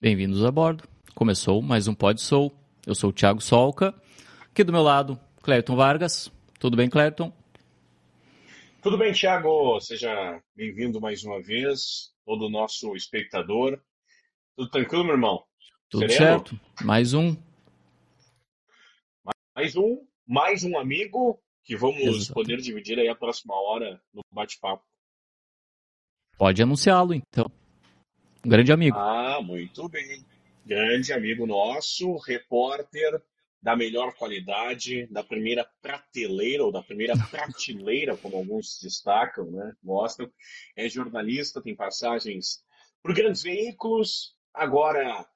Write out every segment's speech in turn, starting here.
Bem-vindos a bordo. Começou mais um Pod Soul. Eu sou o Thiago Solca. Aqui do meu lado, Clériton Vargas. Tudo bem, Clériton? Tudo bem, Thiago? Seja bem-vindo mais uma vez, todo o nosso espectador. Tudo tranquilo, meu irmão? Tudo Sereno? certo. Mais um. Mais um, mais um amigo que vamos Exato. poder dividir aí a próxima hora no bate-papo. Pode anunciá-lo, então. Um grande amigo. Ah, muito bem. Grande amigo nosso, repórter da melhor qualidade, da primeira prateleira, ou da primeira prateleira, como alguns destacam, né? Mostram. É jornalista, tem passagens por grandes veículos, agora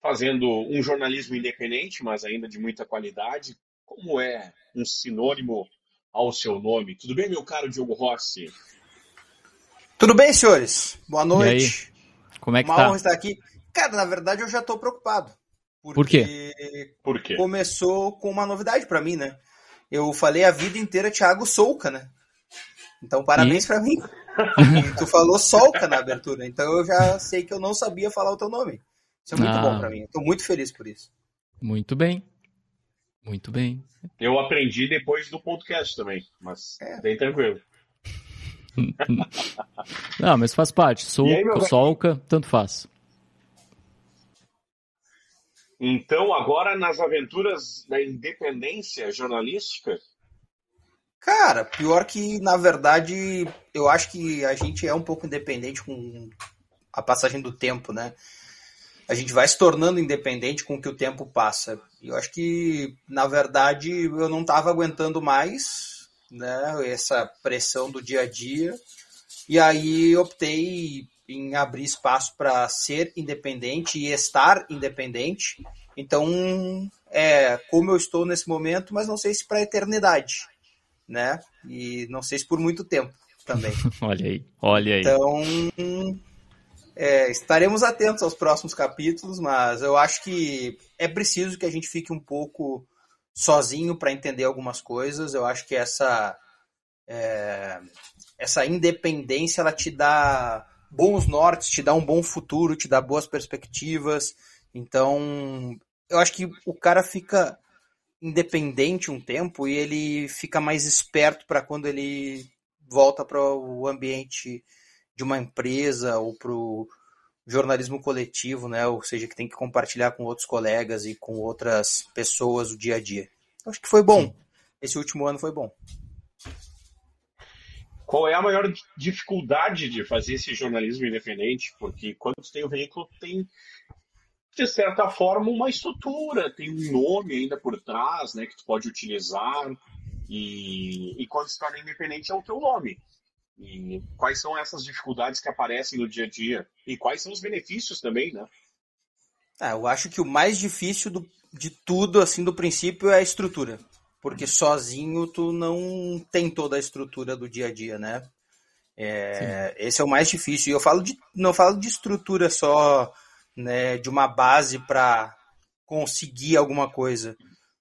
fazendo um jornalismo independente, mas ainda de muita qualidade. Como é um sinônimo ao seu nome? Tudo bem, meu caro Diogo Rossi? Tudo bem, senhores? Boa noite. Como é que Uma tá? honra estar aqui. Cara, na verdade eu já tô preocupado. Por quê? Por quê? Começou com uma novidade para mim, né? Eu falei a vida inteira Thiago Souca, né? Então parabéns para mim. E tu falou Solca na abertura, então eu já sei que eu não sabia falar o teu nome. Isso é muito ah. bom para mim. Estou muito feliz por isso. Muito bem. Muito bem. Eu aprendi depois do podcast também, mas é. bem tranquilo. Não, mas faz parte. Solca, solca, tanto faz. Então, agora nas aventuras da independência jornalística? Cara, pior que, na verdade, eu acho que a gente é um pouco independente com a passagem do tempo, né? A gente vai se tornando independente com o que o tempo passa. Eu acho que, na verdade, eu não estava aguentando mais né, essa pressão do dia a dia. E aí optei em abrir espaço para ser independente e estar independente. Então, é como eu estou nesse momento, mas não sei se para a eternidade, né? E não sei se por muito tempo também. olha aí, olha aí. Então, é, estaremos atentos aos próximos capítulos, mas eu acho que é preciso que a gente fique um pouco sozinho para entender algumas coisas. Eu acho que essa é, essa independência ela te dá bons nortes, te dá um bom futuro, te dá boas perspectivas. Então, eu acho que o cara fica independente um tempo e ele fica mais esperto para quando ele volta para o ambiente de uma empresa ou para o jornalismo coletivo, né? Ou seja, que tem que compartilhar com outros colegas e com outras pessoas o dia a dia. Eu acho que foi bom. Sim. Esse último ano foi bom. Qual é a maior dificuldade de fazer esse jornalismo independente? Porque quando você tem o veículo, tem, de certa forma, uma estrutura, tem um nome ainda por trás, né, que tu pode utilizar. E, e quando se torna independente é o teu nome. E quais são essas dificuldades que aparecem no dia a dia? E quais são os benefícios também, né? Ah, eu acho que o mais difícil do, de tudo, assim, do princípio, é a estrutura porque sozinho tu não tem toda a estrutura do dia a dia, né? É, esse é o mais difícil. E eu falo de, não falo de estrutura só, né, de uma base para conseguir alguma coisa.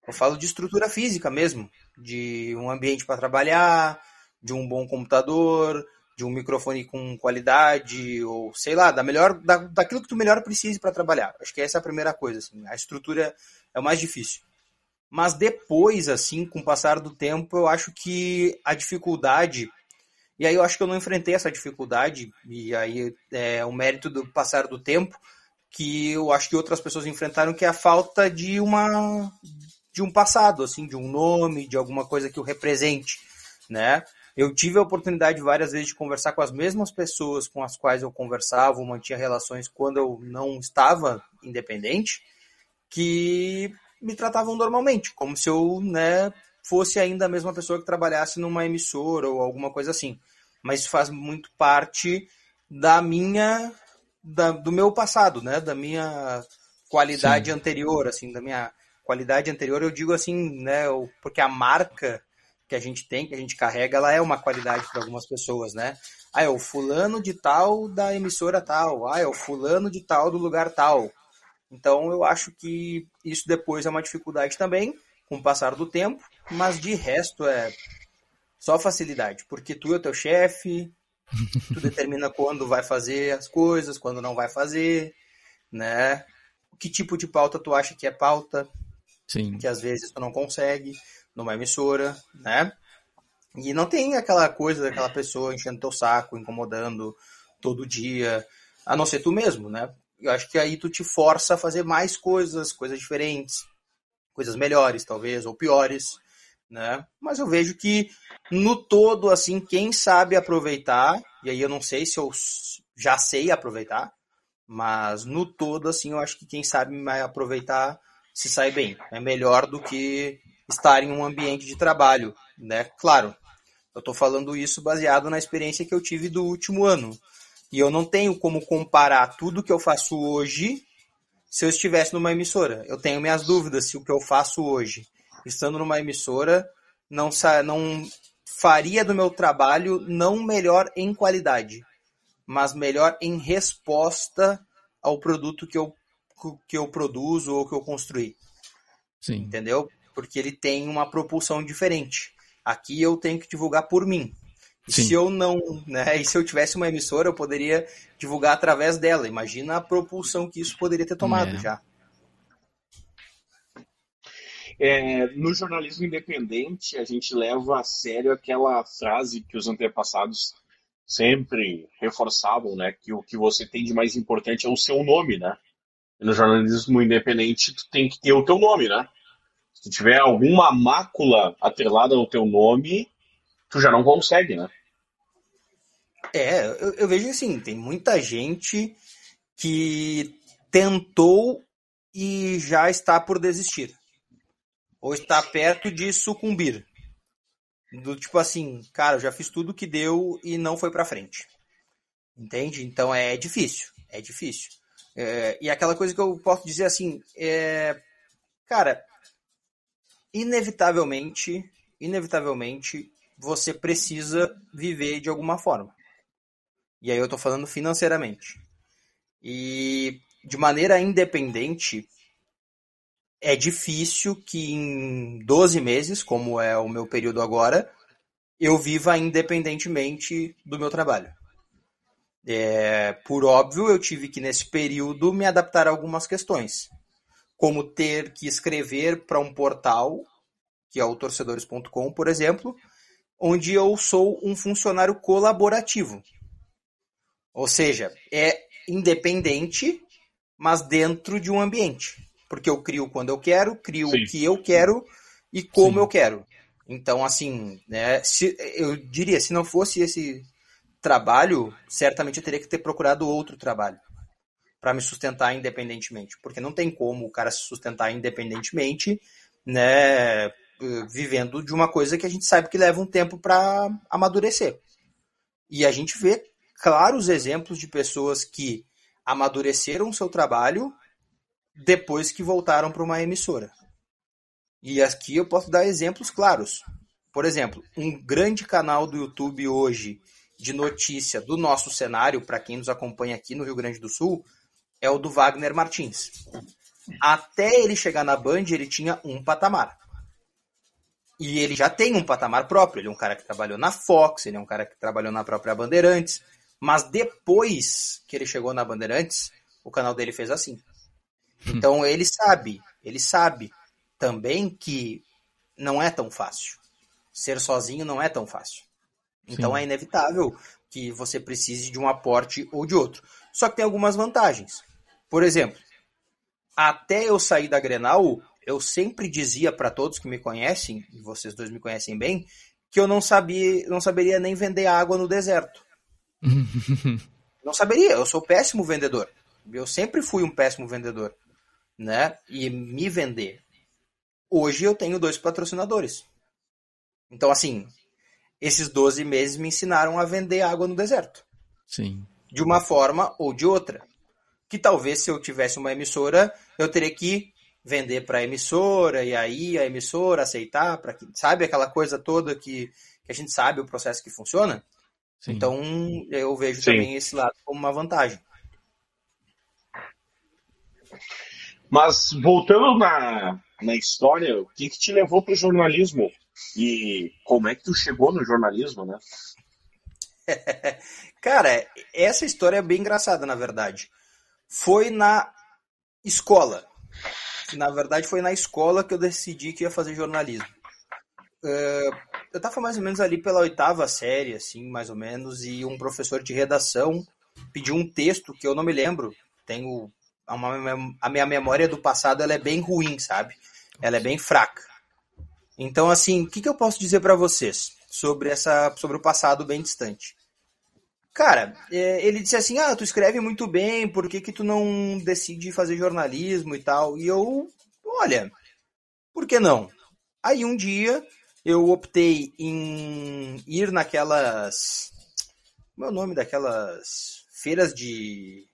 Eu falo de estrutura física mesmo, de um ambiente para trabalhar, de um bom computador, de um microfone com qualidade, ou sei lá, da melhor, da, daquilo que tu melhor precise para trabalhar. Acho que essa é a primeira coisa. Assim. A estrutura é o mais difícil. Mas depois, assim, com o passar do tempo, eu acho que a dificuldade. E aí eu acho que eu não enfrentei essa dificuldade, e aí é o mérito do passar do tempo, que eu acho que outras pessoas enfrentaram, que é a falta de uma de um passado, assim, de um nome, de alguma coisa que o represente, né? Eu tive a oportunidade várias vezes de conversar com as mesmas pessoas com as quais eu conversava, ou mantinha relações quando eu não estava independente, que me tratavam normalmente, como se eu né, fosse ainda a mesma pessoa que trabalhasse numa emissora ou alguma coisa assim. Mas isso faz muito parte da minha, da, do meu passado, né, da minha qualidade Sim. anterior, assim, da minha qualidade anterior. Eu digo assim, né, porque a marca que a gente tem, que a gente carrega, ela é uma qualidade para algumas pessoas, né? Ah, é o fulano de tal da emissora tal. Ah, é o fulano de tal do lugar tal. Então eu acho que isso depois é uma dificuldade também, com o passar do tempo, mas de resto é só facilidade, porque tu é o teu chefe, tu determina quando vai fazer as coisas, quando não vai fazer. né? Que tipo de pauta tu acha que é pauta? Sim. Que às vezes tu não consegue numa emissora, né? E não tem aquela coisa daquela pessoa enchendo teu saco, incomodando todo dia, a não ser tu mesmo, né? Eu acho que aí tu te força a fazer mais coisas, coisas diferentes, coisas melhores, talvez, ou piores, né? Mas eu vejo que no todo, assim, quem sabe aproveitar, e aí eu não sei se eu já sei aproveitar, mas no todo, assim, eu acho que quem sabe aproveitar se sai bem. É melhor do que estar em um ambiente de trabalho, né? Claro, eu estou falando isso baseado na experiência que eu tive do último ano. E eu não tenho como comparar tudo que eu faço hoje se eu estivesse numa emissora. Eu tenho minhas dúvidas se o que eu faço hoje, estando numa emissora, não, não faria do meu trabalho não melhor em qualidade, mas melhor em resposta ao produto que eu, que eu produzo ou que eu construí. Sim. Entendeu? Porque ele tem uma propulsão diferente. Aqui eu tenho que divulgar por mim. E se eu não, né? E se eu tivesse uma emissora, eu poderia divulgar através dela. Imagina a propulsão que isso poderia ter tomado é. já. É, no jornalismo independente, a gente leva a sério aquela frase que os antepassados sempre reforçavam, né? Que o que você tem de mais importante é o seu nome, né? E no jornalismo independente, tu tem que ter o teu nome, né? Se tiver alguma mácula atrelada ao teu nome, tu já não consegue, né? É, eu, eu vejo assim, tem muita gente que tentou e já está por desistir. Ou está perto de sucumbir. Do tipo assim, cara, eu já fiz tudo que deu e não foi para frente. Entende? Então é difícil. É difícil. É, e aquela coisa que eu posso dizer assim, é, cara, inevitavelmente, inevitavelmente, você precisa viver de alguma forma. E aí eu estou falando financeiramente. E de maneira independente, é difícil que em 12 meses, como é o meu período agora, eu viva independentemente do meu trabalho. É, por óbvio, eu tive que nesse período me adaptar a algumas questões como ter que escrever para um portal, que é o torcedores.com, por exemplo, onde eu sou um funcionário colaborativo. Ou seja, é independente, mas dentro de um ambiente. Porque eu crio quando eu quero, crio Sim. o que eu quero e como Sim. eu quero. Então, assim, né, se, eu diria, se não fosse esse trabalho, certamente eu teria que ter procurado outro trabalho para me sustentar independentemente, porque não tem como o cara se sustentar independentemente, né, vivendo de uma coisa que a gente sabe que leva um tempo para amadurecer. E a gente vê claros exemplos de pessoas que amadureceram seu trabalho depois que voltaram para uma emissora. E aqui eu posso dar exemplos claros. Por exemplo, um grande canal do YouTube hoje de notícia do nosso cenário, para quem nos acompanha aqui no Rio Grande do Sul, é o do Wagner Martins. Até ele chegar na Band, ele tinha um patamar. E ele já tem um patamar próprio. Ele é um cara que trabalhou na Fox, ele é um cara que trabalhou na própria Bandeirantes. Mas depois que ele chegou na Bandeirantes, o canal dele fez assim. Então ele sabe, ele sabe também que não é tão fácil. Ser sozinho não é tão fácil. Então Sim. é inevitável que você precise de um aporte ou de outro. Só que tem algumas vantagens. Por exemplo, até eu sair da Grenal, eu sempre dizia para todos que me conhecem, e vocês dois me conhecem bem, que eu não sabia, não saberia nem vender água no deserto. não saberia, eu sou péssimo vendedor. Eu sempre fui um péssimo vendedor, né? E me vender. Hoje eu tenho dois patrocinadores. Então assim, esses 12 meses me ensinaram a vender água no deserto. Sim. De uma forma ou de outra que talvez se eu tivesse uma emissora, eu teria que vender para a emissora e aí a emissora aceitar, para que sabe aquela coisa toda que, que a gente sabe o processo que funciona. Sim. Então eu vejo Sim. também esse lado como uma vantagem. Mas voltando na, na história, o que, que te levou para o jornalismo? E como é que tu chegou no jornalismo, né? Cara, essa história é bem engraçada, na verdade foi na Escola. Na verdade, foi na escola que eu decidi que ia fazer jornalismo. Uh, eu estava mais ou menos ali pela oitava série, assim, mais ou menos, e um professor de redação pediu um texto que eu não me lembro. Tenho uma, a minha memória do passado ela é bem ruim, sabe? Ela é bem fraca. Então, assim, o que, que eu posso dizer para vocês sobre essa, sobre o passado bem distante? Cara, é, ele disse assim: Ah, tu escreve muito bem, por que, que tu não decide fazer jornalismo e tal? E eu, olha, por que não? Aí um dia eu optei em ir naquelas. Como é o nome daquelas feiras de.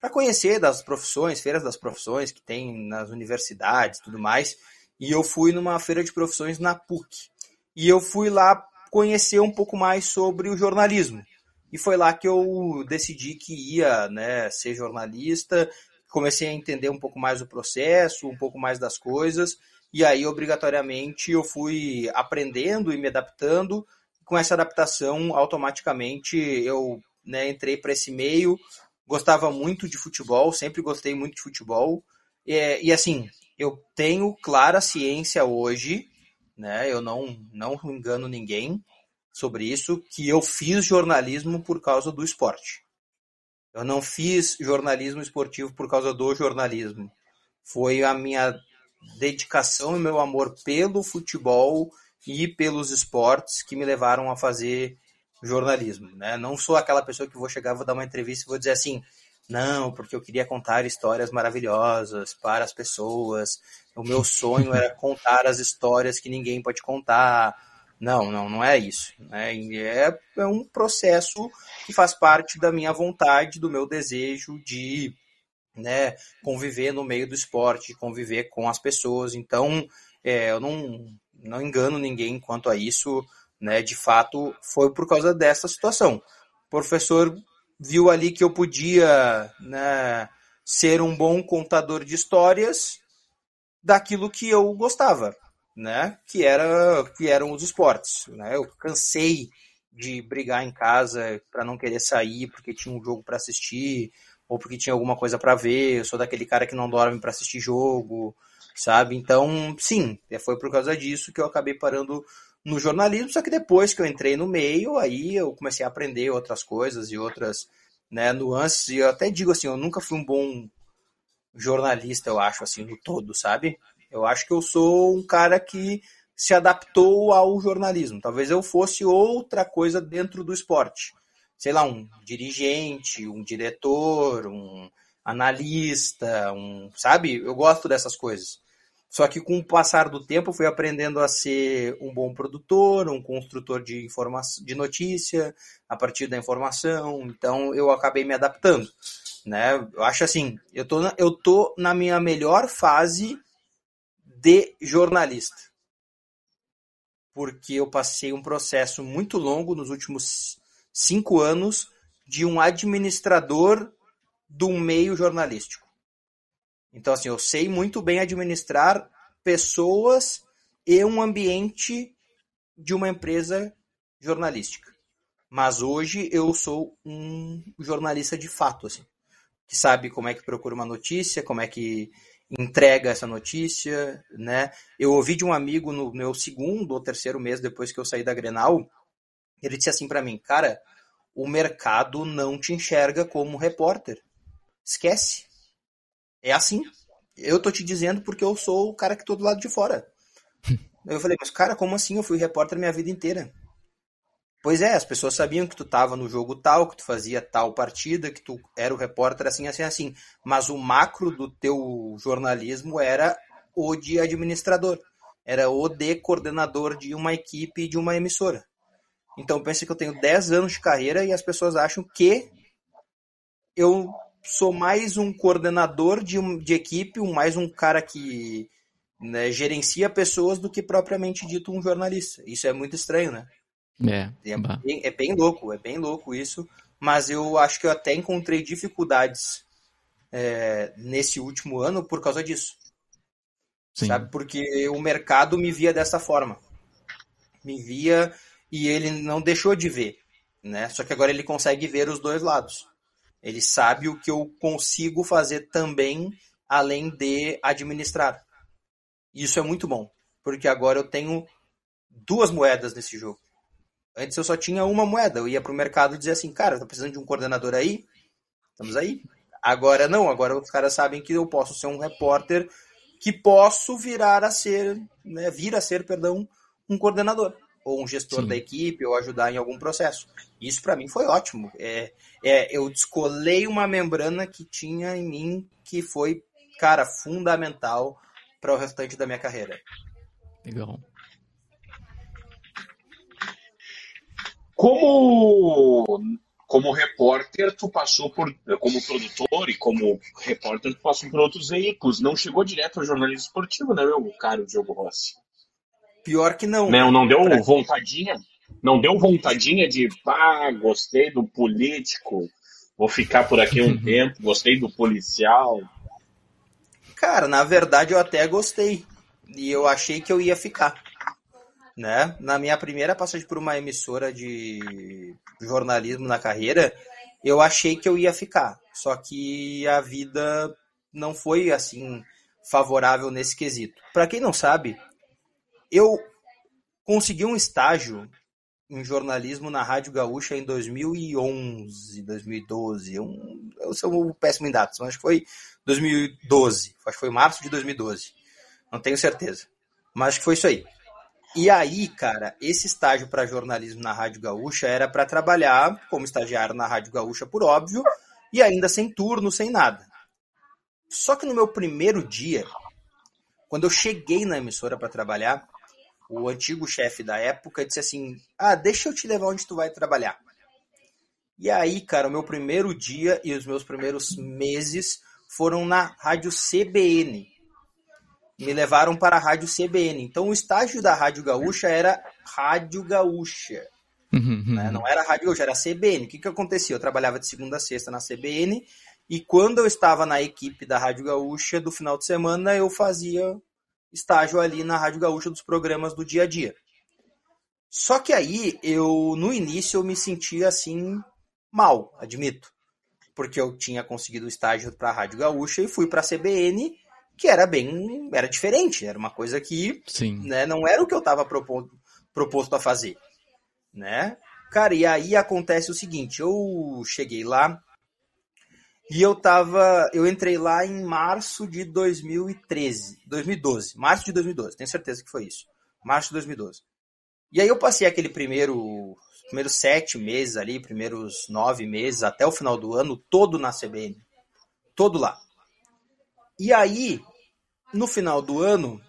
para conhecer das profissões, feiras das profissões que tem nas universidades e tudo mais. E eu fui numa feira de profissões na PUC. E eu fui lá conhecer um pouco mais sobre o jornalismo. E foi lá que eu decidi que ia né, ser jornalista, comecei a entender um pouco mais o processo, um pouco mais das coisas, e aí obrigatoriamente eu fui aprendendo e me adaptando. Com essa adaptação, automaticamente eu né, entrei para esse meio, gostava muito de futebol, sempre gostei muito de futebol, e, e assim, eu tenho clara ciência hoje, né, eu não, não engano ninguém, sobre isso, que eu fiz jornalismo por causa do esporte. Eu não fiz jornalismo esportivo por causa do jornalismo. Foi a minha dedicação e meu amor pelo futebol e pelos esportes que me levaram a fazer jornalismo. Né? Não sou aquela pessoa que vou chegar, vou dar uma entrevista e vou dizer assim, não, porque eu queria contar histórias maravilhosas para as pessoas. O meu sonho era contar as histórias que ninguém pode contar não, não, não é isso. Né? É, é um processo que faz parte da minha vontade, do meu desejo de né, conviver no meio do esporte, conviver com as pessoas. Então, é, eu não, não engano ninguém quanto a isso. Né? De fato, foi por causa dessa situação. O professor viu ali que eu podia né, ser um bom contador de histórias daquilo que eu gostava né? Que era que eram os esportes, né? Eu cansei de brigar em casa para não querer sair porque tinha um jogo para assistir ou porque tinha alguma coisa para ver. Eu sou daquele cara que não dorme para assistir jogo, sabe? Então, sim, é, foi por causa disso que eu acabei parando no jornalismo, só que depois que eu entrei no meio, aí eu comecei a aprender outras coisas e outras né, nuances, e eu até digo assim, eu nunca fui um bom jornalista, eu acho, assim, no todo, sabe? Eu acho que eu sou um cara que se adaptou ao jornalismo. Talvez eu fosse outra coisa dentro do esporte. Sei lá, um dirigente, um diretor, um analista, um, sabe? Eu gosto dessas coisas. Só que com o passar do tempo fui aprendendo a ser um bom produtor, um construtor de informação, de notícia a partir da informação. Então eu acabei me adaptando, né? Eu acho assim, eu tô na, eu tô na minha melhor fase de jornalista. Porque eu passei um processo muito longo nos últimos cinco anos de um administrador do meio jornalístico. Então, assim, eu sei muito bem administrar pessoas e um ambiente de uma empresa jornalística. Mas hoje eu sou um jornalista de fato, assim, que sabe como é que procura uma notícia, como é que entrega essa notícia, né? Eu ouvi de um amigo no meu segundo ou terceiro mês depois que eu saí da Grenal, ele disse assim para mim, cara, o mercado não te enxerga como repórter. Esquece. É assim. Eu tô te dizendo porque eu sou o cara que tô do lado de fora. Eu falei, mas cara, como assim? Eu fui repórter minha vida inteira. Pois é, as pessoas sabiam que tu estava no jogo tal, que tu fazia tal partida, que tu era o repórter assim, assim, assim. Mas o macro do teu jornalismo era o de administrador. Era o de coordenador de uma equipe de uma emissora. Então pensa que eu tenho 10 anos de carreira e as pessoas acham que eu sou mais um coordenador de, de equipe, mais um cara que né, gerencia pessoas do que propriamente dito um jornalista. Isso é muito estranho, né? É, é bem, é bem louco, é bem louco isso. Mas eu acho que eu até encontrei dificuldades é, nesse último ano por causa disso. Sim. Sabe? Porque o mercado me via dessa forma. Me via e ele não deixou de ver. Né? Só que agora ele consegue ver os dois lados. Ele sabe o que eu consigo fazer também além de administrar. Isso é muito bom, porque agora eu tenho duas moedas nesse jogo. Antes eu só tinha uma moeda, eu ia para o mercado e dizia assim, cara, tá precisando de um coordenador aí? Estamos aí. Agora não, agora os caras sabem que eu posso ser um repórter que posso virar a ser, né, vir a ser, perdão, um coordenador ou um gestor Sim. da equipe ou ajudar em algum processo. Isso para mim foi ótimo. É, é, eu descolei uma membrana que tinha em mim que foi, cara, fundamental para o restante da minha carreira. Legal. Como como repórter, tu passou por, como produtor e como repórter, tu passou por outros veículos. Não chegou direto ao jornalismo esportivo, né, meu caro Diogo Rossi? Pior que não. Não, não deu pra... vontadinha? Não deu vontadinha de, ah, gostei do político, vou ficar por aqui um tempo, gostei do policial. Cara, na verdade eu até gostei. E eu achei que eu ia ficar né? Na minha primeira passagem por uma emissora de jornalismo na carreira, eu achei que eu ia ficar. Só que a vida não foi assim favorável nesse quesito. Para quem não sabe, eu consegui um estágio em jornalismo na Rádio Gaúcha em 2011, 2012. Eu, eu sou péssimo em datas, mas acho que foi 2012. Acho que foi março de 2012. Não tenho certeza. Mas acho que foi isso aí. E aí, cara, esse estágio para jornalismo na Rádio Gaúcha era para trabalhar como estagiário na Rádio Gaúcha, por óbvio, e ainda sem turno, sem nada. Só que no meu primeiro dia, quando eu cheguei na emissora para trabalhar, o antigo chefe da época disse assim: Ah, deixa eu te levar onde tu vai trabalhar. E aí, cara, o meu primeiro dia e os meus primeiros meses foram na Rádio CBN, me levaram para a Rádio CBN. Então o estágio da Rádio Gaúcha era Rádio Gaúcha. Uhum, uhum. Né? Não era Rádio Gaúcha, era CBN. O que, que acontecia? Eu trabalhava de segunda a sexta na CBN e quando eu estava na equipe da Rádio Gaúcha do final de semana, eu fazia estágio ali na Rádio Gaúcha dos programas do dia a dia. Só que aí eu no início eu me sentia assim mal, admito, porque eu tinha conseguido o estágio para a Rádio Gaúcha e fui para a CBN que era bem, era diferente, era uma coisa que né, não era o que eu estava proposto, proposto a fazer, né? Cara, e aí acontece o seguinte, eu cheguei lá e eu tava, eu entrei lá em março de 2013, 2012, março de 2012, tenho certeza que foi isso, março de 2012. E aí eu passei aquele primeiro, primeiros sete meses ali, primeiros nove meses até o final do ano, todo na CBN, todo lá. E aí, no final do ano,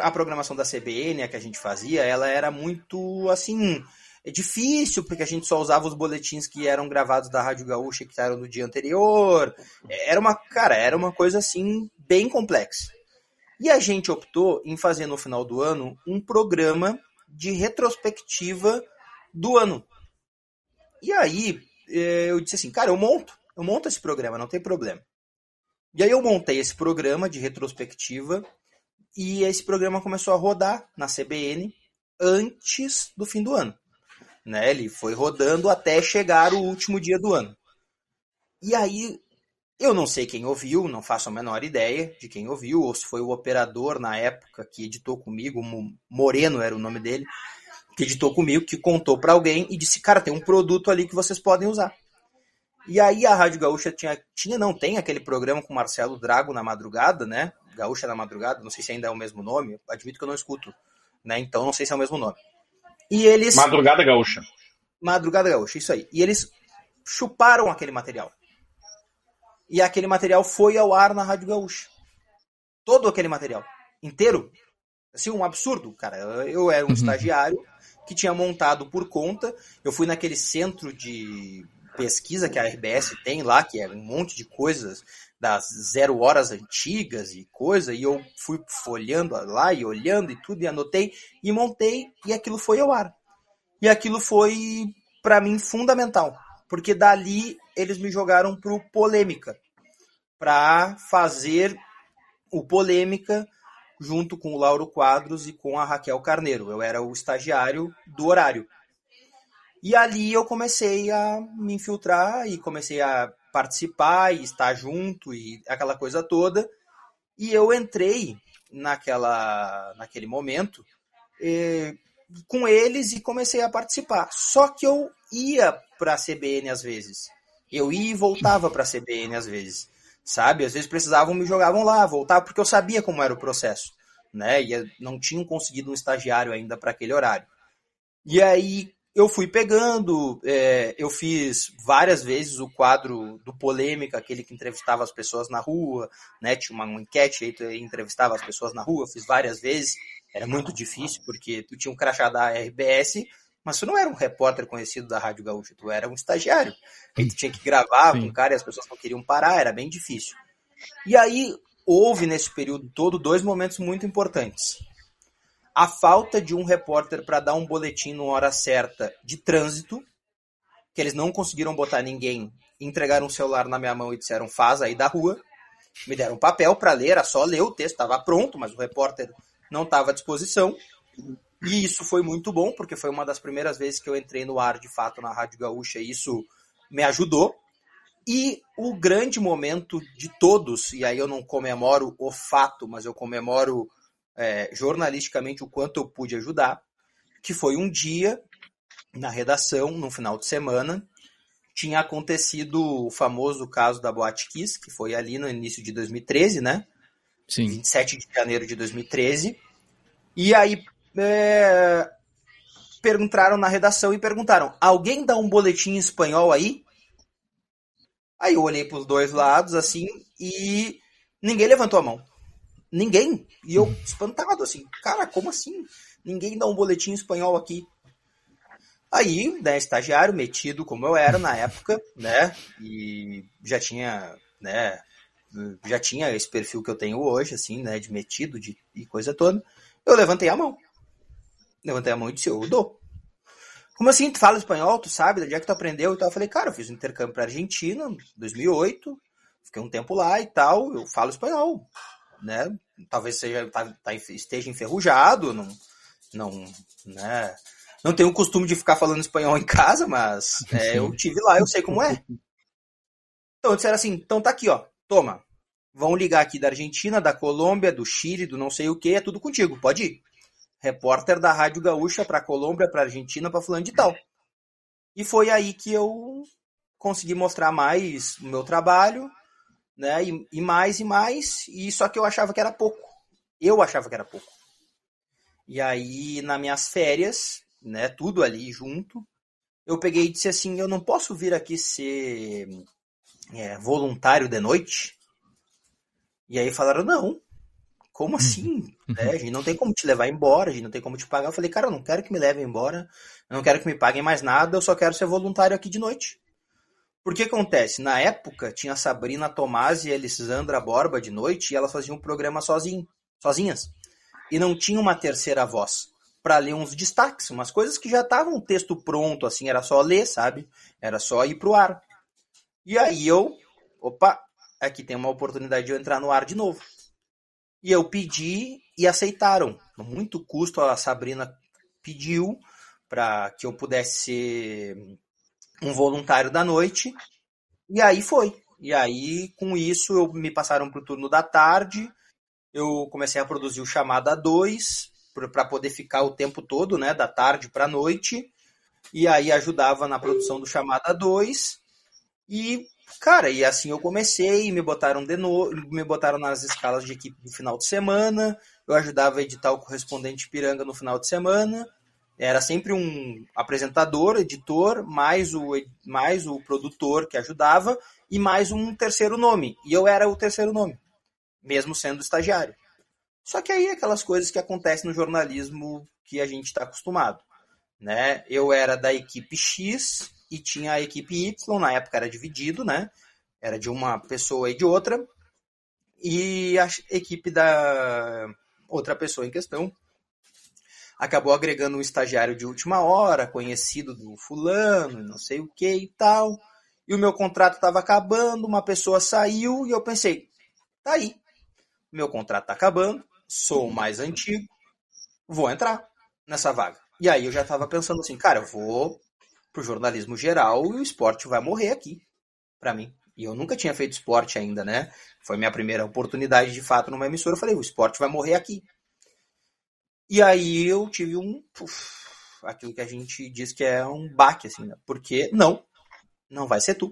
a programação da CBN, a que a gente fazia, ela era muito assim. É difícil, porque a gente só usava os boletins que eram gravados da Rádio Gaúcha que eram no dia anterior. Era uma, cara, era uma coisa assim bem complexa. E a gente optou em fazer no final do ano um programa de retrospectiva do ano. E aí eh, eu disse assim, cara, eu monto, eu monto esse programa, não tem problema. E aí eu montei esse programa de retrospectiva e esse programa começou a rodar na CBN antes do fim do ano. Né? Ele foi rodando até chegar o último dia do ano. E aí eu não sei quem ouviu, não faço a menor ideia de quem ouviu, ou se foi o operador na época que editou comigo, Moreno era o nome dele, que editou comigo, que contou para alguém e disse: Cara, tem um produto ali que vocês podem usar. E aí a Rádio Gaúcha tinha, tinha não tem aquele programa com Marcelo Drago na madrugada, né? Gaúcha na madrugada, não sei se ainda é o mesmo nome, admito que eu não escuto, né? Então não sei se é o mesmo nome. E eles Madrugada Gaúcha. Madrugada Gaúcha, isso aí. E eles chuparam aquele material. E aquele material foi ao ar na Rádio Gaúcha. Todo aquele material inteiro. Assim, um absurdo, cara. Eu era um uhum. estagiário que tinha montado por conta. Eu fui naquele centro de pesquisa que a RBS tem lá, que é um monte de coisas das zero horas antigas e coisa, e eu fui folhando lá e olhando e tudo, e anotei, e montei, e aquilo foi ao ar. E aquilo foi, para mim, fundamental, porque dali eles me jogaram pro Polêmica, para fazer o Polêmica junto com o Lauro Quadros e com a Raquel Carneiro. Eu era o estagiário do horário. E ali eu comecei a me infiltrar e comecei a participar e estar junto e aquela coisa toda. E eu entrei naquela, naquele momento eh, com eles e comecei a participar. Só que eu ia para a CBN às vezes. Eu ia e voltava para a CBN às vezes. Sabe? Às vezes precisavam, me jogavam lá, voltava, porque eu sabia como era o processo. Né? E não tinham conseguido um estagiário ainda para aquele horário. E aí eu fui pegando, é, eu fiz várias vezes o quadro do Polêmica, aquele que entrevistava as pessoas na rua, né? Tinha uma, uma enquete aí, tu entrevistava as pessoas na rua, fiz várias vezes. Era muito difícil, porque tu tinha um crachá da RBS, mas tu não era um repórter conhecido da Rádio Gaúcha, tu era um estagiário. Aí tu tinha que gravar Sim. com o cara e as pessoas não queriam parar, era bem difícil. E aí houve nesse período todo dois momentos muito importantes a falta de um repórter para dar um boletim na hora certa de trânsito, que eles não conseguiram botar ninguém, entregaram um celular na minha mão e disseram faz aí da rua. Me deram um papel para ler, era só ler o texto, estava pronto, mas o repórter não estava à disposição. E isso foi muito bom, porque foi uma das primeiras vezes que eu entrei no ar de fato na Rádio Gaúcha e isso me ajudou. E o grande momento de todos, e aí eu não comemoro o fato, mas eu comemoro é, jornalisticamente o quanto eu pude ajudar, que foi um dia na redação, no final de semana, tinha acontecido o famoso caso da Boate Kiss, que foi ali no início de 2013, né? Sim. 27 de janeiro de 2013. E aí é, perguntaram na redação e perguntaram: alguém dá um boletim em espanhol aí? Aí eu olhei para os dois lados assim e ninguém levantou a mão. Ninguém. E eu espantado, assim, cara, como assim? Ninguém dá um boletim espanhol aqui. Aí, né, estagiário, metido como eu era na época, né, e já tinha, né, já tinha esse perfil que eu tenho hoje, assim, né, de metido de, e coisa toda, eu levantei a mão. Levantei a mão e disse, eu dou. Como assim, tu fala espanhol, tu sabe, onde é que tu aprendeu e tal? Eu falei, cara, eu fiz um intercâmbio pra Argentina, em 2008, fiquei um tempo lá e tal, eu falo espanhol né? Talvez seja tá, tá, esteja enferrujado, não, não, né? Não tenho o costume de ficar falando espanhol em casa, mas é, eu tive lá, eu sei como é. Então disseram assim, então tá aqui, ó, toma. Vão ligar aqui da Argentina, da Colômbia, do Chile, do não sei o que, é tudo contigo, pode ir. Repórter da Rádio Gaúcha para Colômbia, para Argentina, para fulano de tal. E foi aí que eu consegui mostrar mais o meu trabalho, né? E, e, mais e mais, e só que eu achava que era pouco. Eu achava que era pouco. E aí, nas minhas férias, né, tudo ali junto, eu peguei e disse assim, eu não posso vir aqui ser é, voluntário de noite? E aí falaram, não, como uhum. assim? né? A gente não tem como te levar embora, a gente não tem como te pagar. Eu falei, cara, eu não quero que me levem embora, eu não quero que me paguem mais nada, eu só quero ser voluntário aqui de noite. Porque acontece, na época tinha Sabrina Tomás e Elisandra Borba de noite e elas faziam um programa sozinho, sozinhas. E não tinha uma terceira voz para ler uns destaques, umas coisas que já estavam um texto pronto, assim, era só ler, sabe? Era só ir pro ar. E aí eu, opa, aqui tem uma oportunidade de eu entrar no ar de novo. E eu pedi e aceitaram. Muito custo a Sabrina pediu para que eu pudesse ser um voluntário da noite, e aí foi. E aí, com isso, eu me passaram para o turno da tarde, eu comecei a produzir o Chamada 2, para poder ficar o tempo todo, né, da tarde para a noite, e aí ajudava na produção do Chamada 2, e, cara, e assim eu comecei, me botaram de novo, me botaram nas escalas de equipe no final de semana, eu ajudava a editar o correspondente Piranga no final de semana, era sempre um apresentador, editor, mais o, mais o produtor que ajudava e mais um terceiro nome. E eu era o terceiro nome, mesmo sendo estagiário. Só que aí aquelas coisas que acontecem no jornalismo que a gente está acostumado. Né? Eu era da equipe X e tinha a equipe Y, na época era dividido, né? Era de uma pessoa e de outra. E a equipe da outra pessoa em questão acabou agregando um estagiário de última hora, conhecido do fulano, não sei o que e tal. E o meu contrato estava acabando, uma pessoa saiu e eu pensei, tá aí, meu contrato está acabando, sou o mais antigo, vou entrar nessa vaga. E aí eu já estava pensando assim, cara, eu vou pro jornalismo geral e o esporte vai morrer aqui para mim. E eu nunca tinha feito esporte ainda, né? Foi minha primeira oportunidade de fato numa emissora. Eu falei, o esporte vai morrer aqui. E aí eu tive um. Uf, aquilo que a gente diz que é um baque, assim, né? Porque não, não vai ser tu.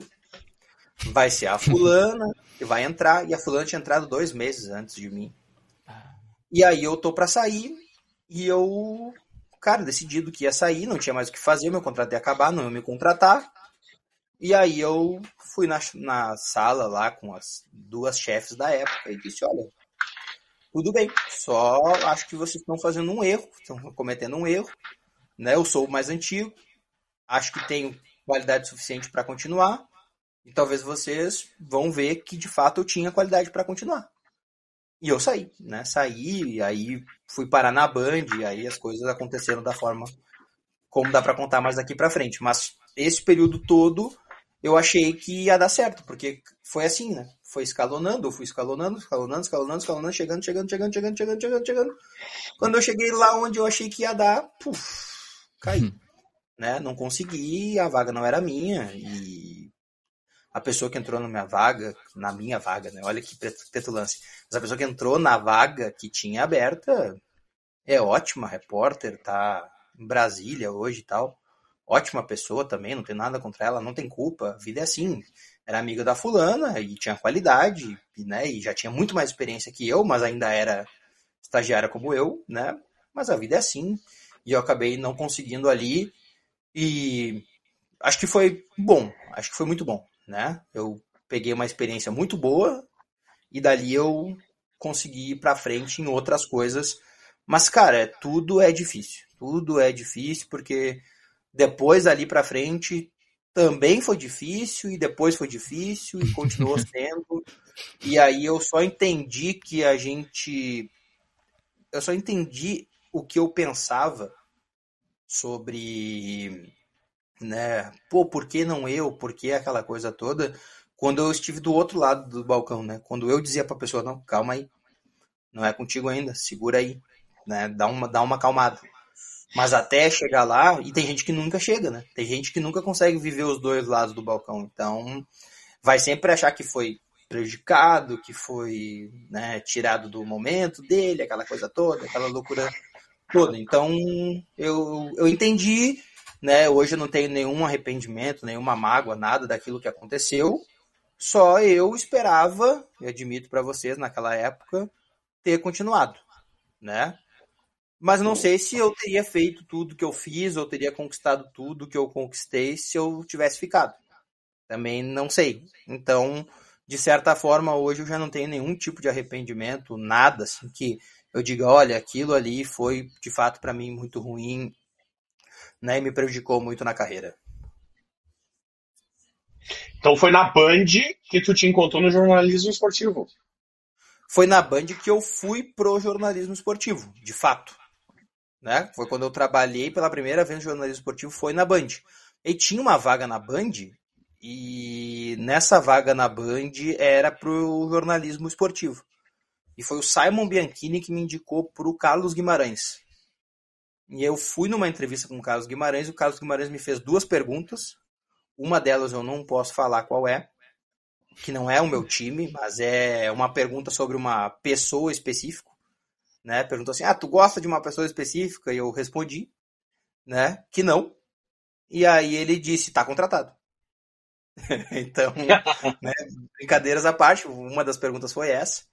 Vai ser a fulana que vai entrar. E a fulana tinha entrado dois meses antes de mim. E aí eu tô para sair e eu, cara, decidido que ia sair, não tinha mais o que fazer, meu contrato ia acabar, não ia me contratar. E aí eu fui na, na sala lá com as duas chefes da época e disse, olha, tudo bem, só acho que vocês estão fazendo um erro, estão cometendo um erro, né? Eu sou o mais antigo, acho que tenho qualidade suficiente para continuar, e talvez vocês vão ver que de fato eu tinha qualidade para continuar. E eu saí, né? Saí, aí fui parar na Band, e aí as coisas aconteceram da forma como dá para contar mais daqui para frente. Mas esse período todo eu achei que ia dar certo, porque foi assim, né? Foi escalonando, eu fui escalonando, escalonando, escalonando, escalonando, chegando, chegando, chegando, chegando, chegando, chegando, chegando. Quando eu cheguei lá onde eu achei que ia dar, puf, caí. Uhum. Né? Não consegui, a vaga não era minha e a pessoa que entrou na minha vaga, na minha vaga, né? Olha que petulância. Mas a pessoa que entrou na vaga que tinha aberta é ótima, repórter, tá em Brasília hoje e tal ótima pessoa também, não tem nada contra ela, não tem culpa, a vida é assim. Era amiga da fulana e tinha qualidade, né? E já tinha muito mais experiência que eu, mas ainda era estagiária como eu, né? Mas a vida é assim. E eu acabei não conseguindo ali e acho que foi bom, acho que foi muito bom, né? Eu peguei uma experiência muito boa e dali eu consegui ir para frente em outras coisas. Mas cara, tudo é difícil. Tudo é difícil porque depois, ali para frente, também foi difícil, e depois foi difícil, e continuou sendo. e aí eu só entendi que a gente. Eu só entendi o que eu pensava sobre. Né, pô, por que não eu? Por que aquela coisa toda? Quando eu estive do outro lado do balcão, né? Quando eu dizia pra pessoa, não, calma aí. Não é contigo ainda, segura aí. Né? Dá, uma, dá uma acalmada. Mas até chegar lá, e tem gente que nunca chega, né? Tem gente que nunca consegue viver os dois lados do balcão. Então, vai sempre achar que foi prejudicado, que foi né, tirado do momento dele, aquela coisa toda, aquela loucura toda. Então, eu, eu entendi, né? Hoje eu não tenho nenhum arrependimento, nenhuma mágoa, nada daquilo que aconteceu. Só eu esperava, eu admito para vocês naquela época, ter continuado, né? Mas não sei se eu teria feito tudo que eu fiz, ou teria conquistado tudo que eu conquistei se eu tivesse ficado. Também não sei. Então, de certa forma, hoje eu já não tenho nenhum tipo de arrependimento, nada assim que eu diga, olha, aquilo ali foi de fato para mim muito ruim, né, e me prejudicou muito na carreira. Então foi na Band que tu te encontrou no jornalismo esportivo? Foi na Band que eu fui pro jornalismo esportivo, de fato né? Foi quando eu trabalhei pela primeira vez no jornalismo esportivo, foi na Band. E tinha uma vaga na Band, e nessa vaga na Band era pro jornalismo esportivo. E foi o Simon Bianchini que me indicou pro Carlos Guimarães. E eu fui numa entrevista com o Carlos Guimarães, e o Carlos Guimarães me fez duas perguntas. Uma delas eu não posso falar qual é, que não é o meu time, mas é uma pergunta sobre uma pessoa específica né? Perguntou assim: "Ah, tu gosta de uma pessoa específica?" E eu respondi, né, que não. E aí ele disse: "Tá contratado". então, né, brincadeiras à parte, uma das perguntas foi essa,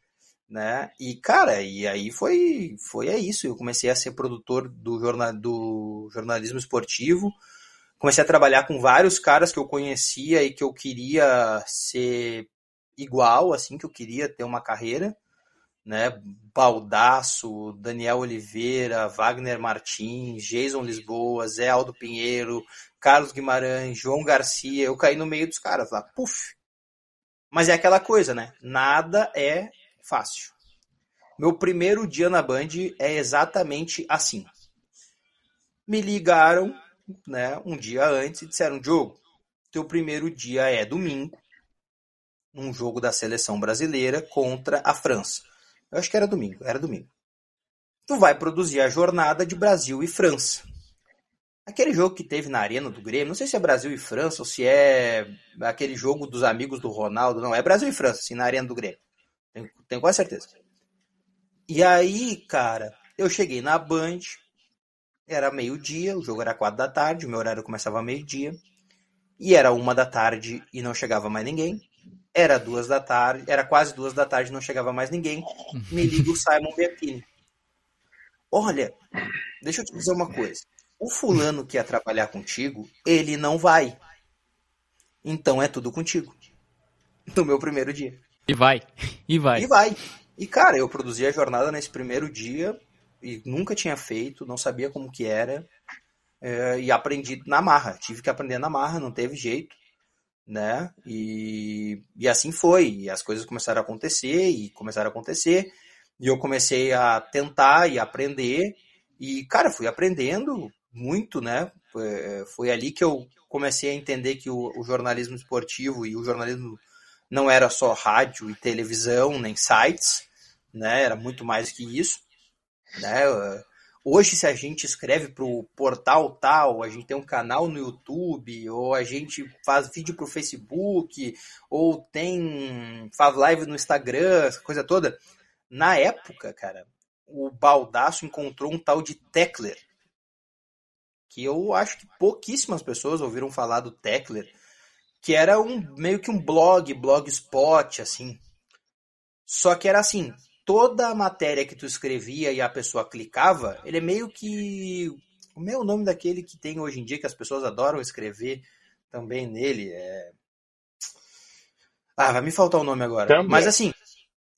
né? E cara, e aí foi foi é isso, eu comecei a ser produtor do jornal do jornalismo esportivo. Comecei a trabalhar com vários caras que eu conhecia e que eu queria ser igual, assim, que eu queria ter uma carreira né? Baldaço, Daniel Oliveira, Wagner Martins, Jason Lisboa, Zé Aldo Pinheiro, Carlos Guimarães, João Garcia. Eu caí no meio dos caras lá, puf. Mas é aquela coisa, né? Nada é fácil. Meu primeiro dia na Band é exatamente assim. Me ligaram, né, um dia antes e disseram: Diogo, teu primeiro dia é domingo, num jogo da seleção brasileira contra a França. Eu acho que era domingo, era domingo. Tu vai produzir a jornada de Brasil e França. Aquele jogo que teve na Arena do Grêmio, não sei se é Brasil e França ou se é aquele jogo dos amigos do Ronaldo, não, é Brasil e França, assim, na Arena do Grêmio. Tenho, tenho quase certeza. E aí, cara, eu cheguei na Band, era meio-dia, o jogo era quatro da tarde, o meu horário começava meio-dia, e era uma da tarde e não chegava mais ninguém. Era duas da tarde, era quase duas da tarde, não chegava mais ninguém. Me liga o Simon Bertini. Olha, deixa eu te dizer uma coisa. O fulano que ia trabalhar contigo, ele não vai. Então é tudo contigo. No meu primeiro dia. E vai. E vai. E vai. E cara, eu produzi a jornada nesse primeiro dia e nunca tinha feito, não sabia como que era. É, e aprendi na marra. Tive que aprender na marra, não teve jeito né? E, e assim foi. E as coisas começaram a acontecer e começaram a acontecer. E eu comecei a tentar e aprender. E, cara, fui aprendendo muito, né? Foi, foi ali que eu comecei a entender que o, o, jornalismo esportivo e o jornalismo não era só rádio e televisão, nem sites, né? Era muito mais que isso, né? Hoje, se a gente escreve para o portal tal, a gente tem um canal no YouTube, ou a gente faz vídeo para o Facebook, ou tem faz live no Instagram, essa coisa toda. Na época, cara, o Baldaço encontrou um tal de Tecler, que eu acho que pouquíssimas pessoas ouviram falar do Tecler, que era um meio que um blog, blogspot, assim. Só que era assim, toda a matéria que tu escrevia e a pessoa clicava, ele é meio que. O meu nome daquele que tem hoje em dia, que as pessoas adoram escrever também nele, é. Ah, vai me faltar o nome agora. Tumblr. Mas assim,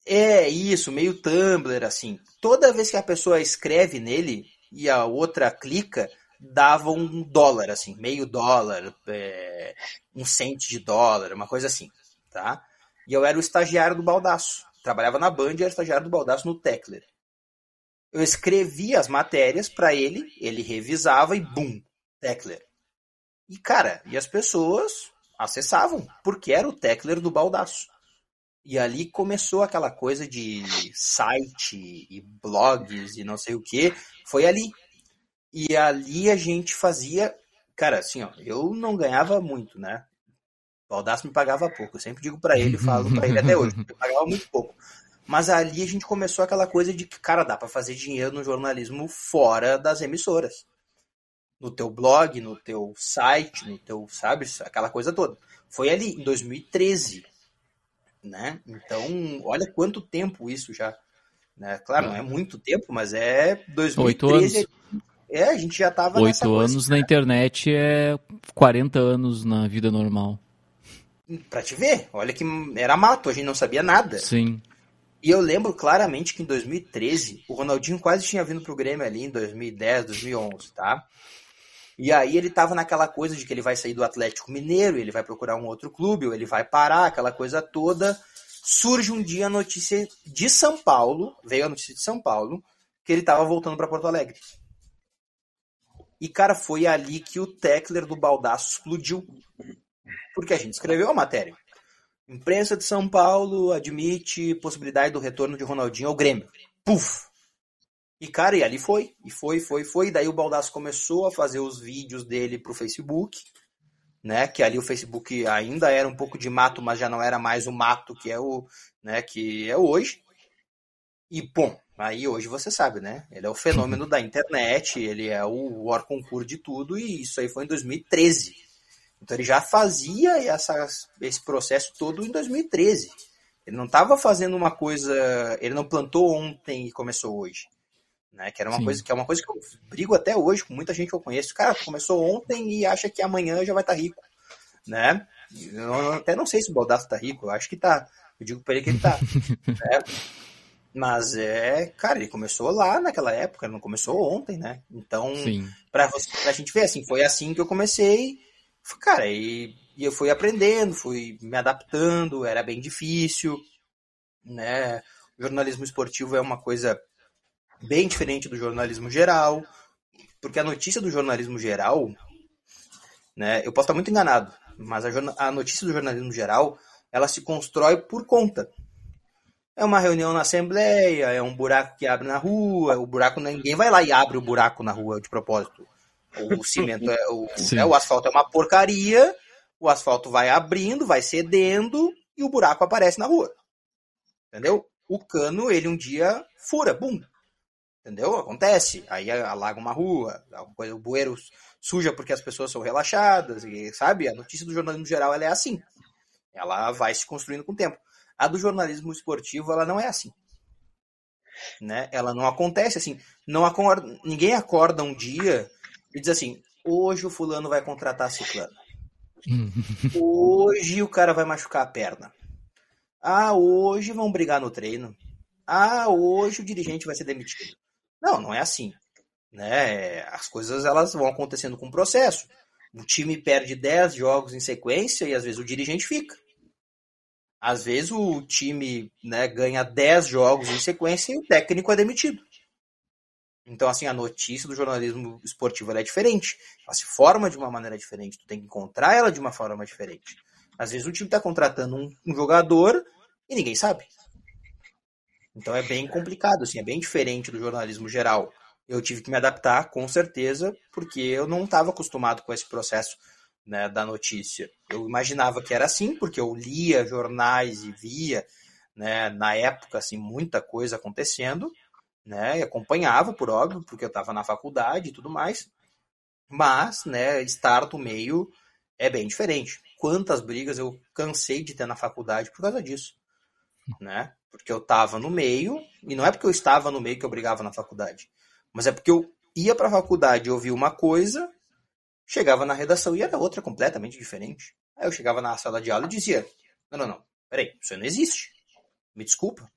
é isso, meio Tumblr, assim. Toda vez que a pessoa escreve nele e a outra clica, dava um dólar, assim, meio dólar, é, um cento de dólar, uma coisa assim, tá? E eu era o estagiário do baldaço trabalhava na Band e era estagiário do Baldaço no Tecler. Eu escrevia as matérias para ele, ele revisava e bum, Tecler. E cara, e as pessoas acessavam, porque era o Tecler do Baldaço. E ali começou aquela coisa de site e blogs e não sei o que. Foi ali. E ali a gente fazia. Cara, assim, ó, eu não ganhava muito, né? O Baldasso me pagava pouco. Eu sempre digo para ele, falo para ele até hoje, me pagava muito pouco. Mas ali a gente começou aquela coisa de que, cara, dá para fazer dinheiro no jornalismo fora das emissoras. No teu blog, no teu site, no teu, sabe, aquela coisa toda. Foi ali, em 2013. Né? Então, olha quanto tempo isso já. Né? Claro, não é muito tempo, mas é 2013. É, a gente já tava Oito anos coisa, na internet é 40 anos na vida normal pra te ver. Olha que era mato, a gente não sabia nada. Sim. E eu lembro claramente que em 2013, o Ronaldinho quase tinha vindo pro Grêmio ali em 2010, 2011, tá? E aí ele tava naquela coisa de que ele vai sair do Atlético Mineiro, ele vai procurar um outro clube, ou ele vai parar, aquela coisa toda. Surge um dia a notícia de São Paulo, veio a notícia de São Paulo, que ele tava voltando para Porto Alegre. E, cara, foi ali que o Tecler do Baldaço explodiu. Porque a gente escreveu a matéria. Imprensa de São Paulo admite possibilidade do retorno de Ronaldinho ao Grêmio. Puf! E, cara, e ali foi. E foi, foi, foi. E daí o Baldasso começou a fazer os vídeos dele pro Facebook, né? Que ali o Facebook ainda era um pouco de mato, mas já não era mais o mato que é o, né, que é hoje. E, bom, aí hoje você sabe, né? Ele é o fenômeno da internet, ele é o War concurso de tudo, e isso aí foi em 2013. Então ele já fazia essa, esse processo todo em 2013. Ele não estava fazendo uma coisa, ele não plantou ontem e começou hoje, né? Que era uma Sim. coisa que é uma coisa que eu brigo até hoje com muita gente que eu conheço. Cara, começou ontem e acha que amanhã já vai estar tá rico, né? Eu até não sei se o Baldasso tá rico, eu acho que tá. Eu digo para ele que ele tá. né? Mas é, cara, ele começou lá naquela época, não começou ontem, né? Então, para a gente ver assim, foi assim que eu comecei Cara, e, e eu fui aprendendo, fui me adaptando, era bem difícil, né? O jornalismo esportivo é uma coisa bem diferente do jornalismo geral, porque a notícia do jornalismo geral, né? Eu posso estar muito enganado, mas a, a notícia do jornalismo geral, ela se constrói por conta. É uma reunião na assembleia, é um buraco que abre na rua, o buraco ninguém vai lá e abre o buraco na rua de propósito. O cimento é o, é, o asfalto é uma porcaria, o asfalto vai abrindo, vai cedendo e o buraco aparece na rua. Entendeu? O cano, ele um dia fura, bum. Entendeu? Acontece. Aí alaga uma rua, o bueiro suja porque as pessoas são relaxadas, e, sabe? A notícia do jornalismo geral ela é assim. Ela vai se construindo com o tempo. A do jornalismo esportivo, ela não é assim. Né? Ela não acontece assim. Não acorda, ninguém acorda um dia e diz assim: hoje o fulano vai contratar ciclano. hoje o cara vai machucar a perna. Ah, hoje vão brigar no treino. Ah, hoje o dirigente vai ser demitido. Não, não é assim. Né? As coisas elas vão acontecendo com o processo. O time perde 10 jogos em sequência e às vezes o dirigente fica. Às vezes o time né, ganha 10 jogos em sequência e o técnico é demitido. Então, assim, a notícia do jornalismo esportivo é diferente. Ela se forma de uma maneira diferente. Tu tem que encontrar ela de uma forma diferente. Às vezes o time está contratando um, um, jogador e ninguém sabe. Então é bem complicado, assim, é bem diferente do jornalismo geral. Eu tive que me adaptar, com certeza, porque eu não estava acostumado com esse processo né, da notícia. Eu imaginava que era assim, porque eu lia jornais e via, né, na época, assim, muita coisa acontecendo, né, e acompanhava, por óbvio, porque eu estava na faculdade e tudo mais, mas, né, estar no meio é bem diferente. Quantas brigas eu cansei de ter na faculdade por causa disso, né, porque eu estava no meio, e não é porque eu estava no meio que eu brigava na faculdade, mas é porque eu ia para a faculdade e ouvia uma coisa Chegava na redação e era outra completamente diferente. Aí eu chegava na sala de aula e dizia: Não, não, não, peraí, isso não existe. Me desculpa.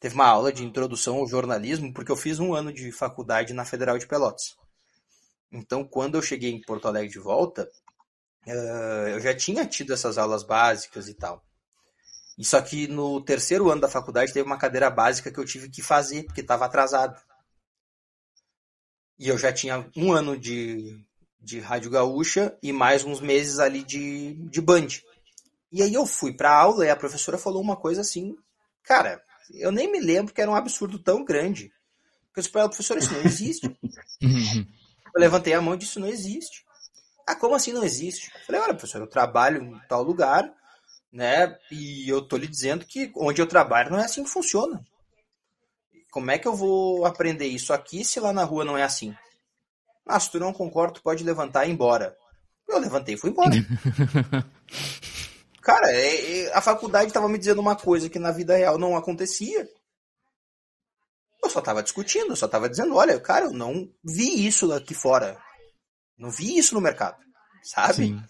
Teve uma aula de introdução ao jornalismo, porque eu fiz um ano de faculdade na Federal de Pelotas. Então, quando eu cheguei em Porto Alegre de volta, eu já tinha tido essas aulas básicas e tal. E só que no terceiro ano da faculdade teve uma cadeira básica que eu tive que fazer, porque estava atrasado. E eu já tinha um ano de de Rádio Gaúcha e mais uns meses ali de, de Band. E aí eu fui pra aula e a professora falou uma coisa assim, cara, eu nem me lembro que era um absurdo tão grande. Eu disse pra ela, professora, isso não existe. eu levantei a mão e disse, não existe. Ah, como assim não existe? Eu falei, olha, professora, eu trabalho em tal lugar, né? E eu tô lhe dizendo que onde eu trabalho não é assim que funciona. Como é que eu vou aprender isso aqui se lá na rua não é assim? Ah, se tu não concorda, tu pode levantar e ir embora. Eu levantei e fui embora. Cara, é, é, a faculdade estava me dizendo uma coisa que na vida real não acontecia. Eu só estava discutindo, eu só estava dizendo, olha, cara, eu não vi isso aqui fora. Não vi isso no mercado, sabe? Sim.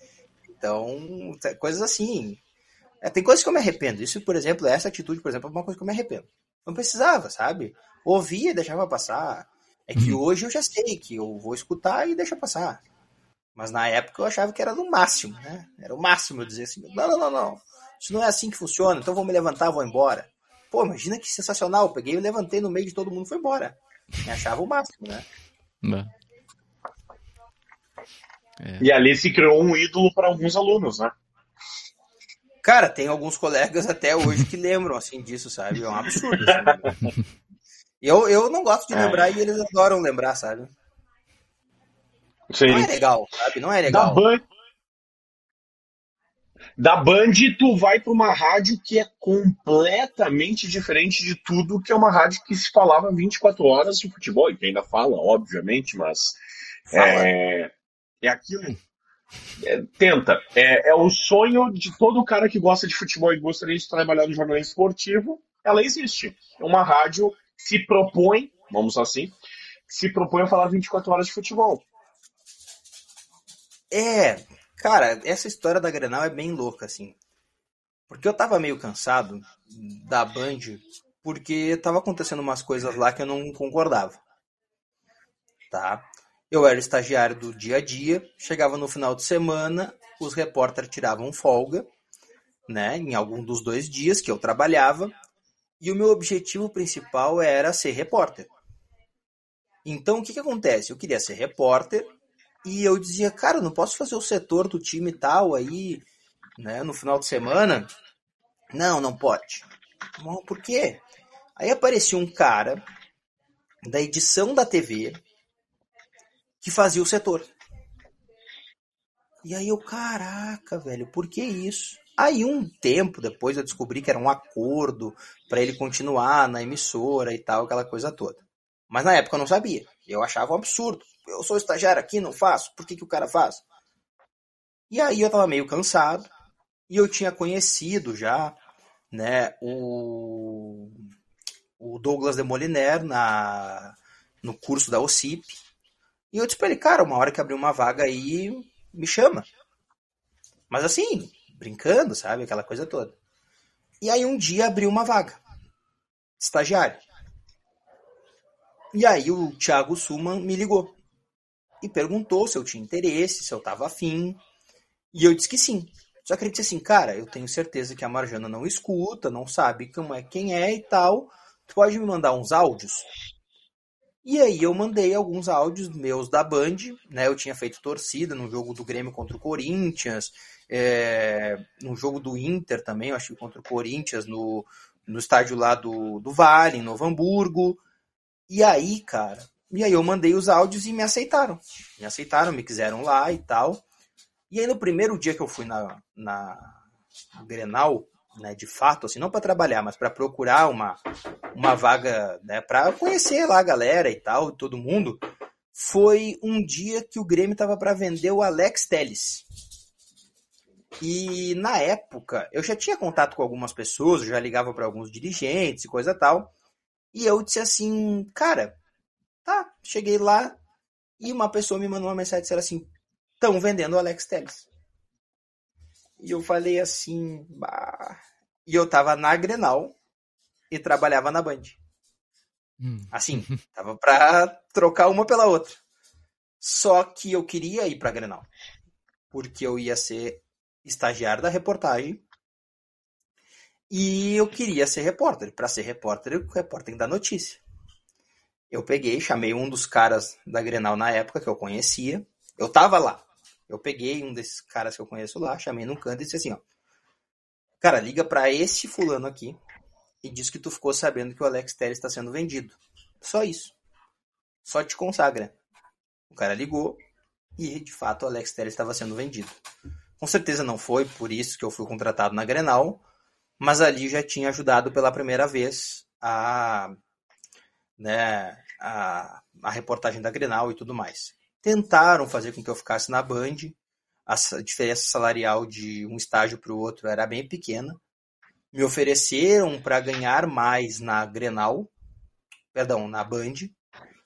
Então, coisas assim. É, tem coisas que eu me arrependo. Isso, por exemplo, essa atitude, por exemplo, é uma coisa que eu me arrependo. Não precisava, sabe? Ouvia, deixava passar. É que uhum. hoje eu já sei que eu vou escutar e deixa passar. Mas na época eu achava que era no máximo, né? Era o máximo eu dizer assim: não, não, não, não. Isso não é assim que funciona, então vou me levantar, vou embora. Pô, imagina que sensacional. Eu peguei e levantei no meio de todo mundo e foi embora. Me achava o máximo, né? É. E ali se criou um ídolo para alguns alunos, né? Cara, tem alguns colegas até hoje que lembram assim disso, sabe? É um absurdo. Assim. Eu, eu não gosto de é. lembrar e eles adoram lembrar, sabe? Sim. Não é legal, sabe? Não é legal. Da Band, da Band tu vai para uma rádio que é completamente diferente de tudo que é uma rádio que se falava 24 horas de futebol, e que ainda fala, obviamente, mas é, é aquilo. É, tenta. É, é o sonho de todo cara que gosta de futebol e gostaria de trabalhar no jornalismo esportivo. Ela existe. É uma rádio se propõe, vamos assim, se propõe a falar 24 horas de futebol. É, cara, essa história da Grenal é bem louca, assim. Porque eu tava meio cansado da Band, porque tava acontecendo umas coisas lá que eu não concordava. Tá? Eu era estagiário do dia a dia, chegava no final de semana, os repórteres tiravam folga, né, em algum dos dois dias que eu trabalhava, e o meu objetivo principal era ser repórter. Então o que, que acontece? Eu queria ser repórter e eu dizia, cara, não posso fazer o setor do time tal aí, né, no final de semana. Não, não pode. Bom, por quê? Aí aparecia um cara da edição da TV que fazia o setor. E aí eu, caraca, velho, por que isso? Aí um tempo depois eu descobri que era um acordo para ele continuar na emissora e tal, aquela coisa toda. Mas na época eu não sabia. Eu achava um absurdo. Eu sou estagiário aqui, não faço. Por que, que o cara faz? E aí eu tava meio cansado. E eu tinha conhecido já, né, o, o Douglas de Moliner na, no curso da OCIP. E eu disse pra ele, cara, uma hora que abrir uma vaga aí, me chama. Mas assim, brincando, sabe? Aquela coisa toda. E aí um dia abriu uma vaga. Estagiário. E aí o Thiago Suman me ligou. E perguntou se eu tinha interesse, se eu tava afim. E eu disse que sim. Só que ele disse assim, cara, eu tenho certeza que a Marjana não escuta, não sabe como é, quem é e tal. Tu pode me mandar uns áudios? E aí eu mandei alguns áudios meus da Band, né? Eu tinha feito torcida no jogo do Grêmio contra o Corinthians, é, no jogo do Inter também, eu acho que contra o Corinthians, no, no estádio lá do, do Vale, em Novo Hamburgo. E aí, cara, e aí eu mandei os áudios e me aceitaram. Me aceitaram, me quiseram lá e tal. E aí no primeiro dia que eu fui na, na Grenal, né, de fato, assim, não para trabalhar, mas para procurar uma, uma vaga, né, para conhecer lá a galera e tal, todo mundo, foi um dia que o Grêmio tava para vender o Alex Teles. E na época, eu já tinha contato com algumas pessoas, já ligava para alguns dirigentes e coisa tal. E eu disse assim, cara, tá, cheguei lá e uma pessoa me mandou uma mensagem dizendo assim, estão vendendo o Alex Telles. E eu falei assim, bah. E eu tava na Grenal e trabalhava na Band. Hum. Assim, tava pra trocar uma pela outra. Só que eu queria ir pra Grenal. Porque eu ia ser estagiário da reportagem. E eu queria ser repórter. Para ser repórter, o repórter tem que dar notícia. Eu peguei, chamei um dos caras da Grenal na época que eu conhecia. Eu tava lá. Eu peguei um desses caras que eu conheço lá, chamei num canto e disse assim, ó. Cara, liga para esse fulano aqui e diz que tu ficou sabendo que o Alex Telles está sendo vendido. Só isso. Só te consagra. O cara ligou e, de fato, o Alex Telles estava sendo vendido. Com certeza não foi por isso que eu fui contratado na Grenal, mas ali já tinha ajudado pela primeira vez a, né, a, a reportagem da Grenal e tudo mais tentaram fazer com que eu ficasse na Band. A diferença salarial de um estágio para o outro era bem pequena. Me ofereceram para ganhar mais na Grenal, perdão, na Band,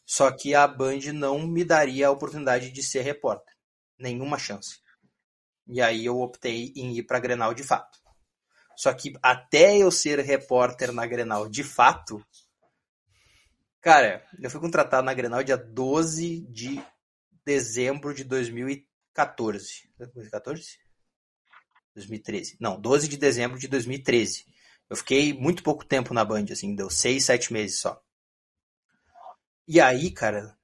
só que a Band não me daria a oportunidade de ser repórter. Nenhuma chance. E aí eu optei em ir para a Grenal de fato. Só que até eu ser repórter na Grenal de fato, cara, eu fui contratado na Grenal dia 12 de dezembro de 2014. 2014? 2013. Não, 12 de dezembro de 2013. Eu fiquei muito pouco tempo na Band, assim, deu 6, 7 meses só. E aí, cara,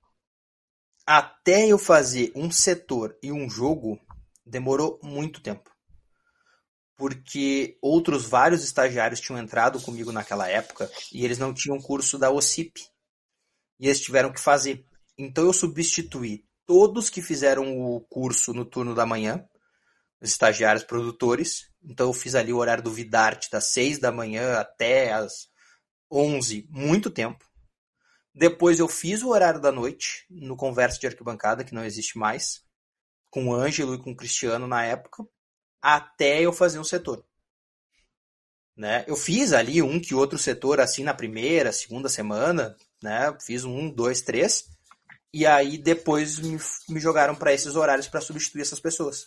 até eu fazer um setor e um jogo, demorou muito tempo. Porque outros vários estagiários tinham entrado comigo naquela época e eles não tinham curso da OCIP. E eles tiveram que fazer. Então eu substituí todos que fizeram o curso no turno da manhã, os estagiários produtores. Então eu fiz ali o horário do Vidarte das 6 da manhã até as 11, muito tempo. Depois eu fiz o horário da noite no Conversa de Arquibancada, que não existe mais, com o Ângelo e com o Cristiano na época, até eu fazer um setor. Né? Eu fiz ali um que outro setor assim na primeira, segunda semana, né? Fiz um, dois, três. E aí depois me, me jogaram para esses horários para substituir essas pessoas.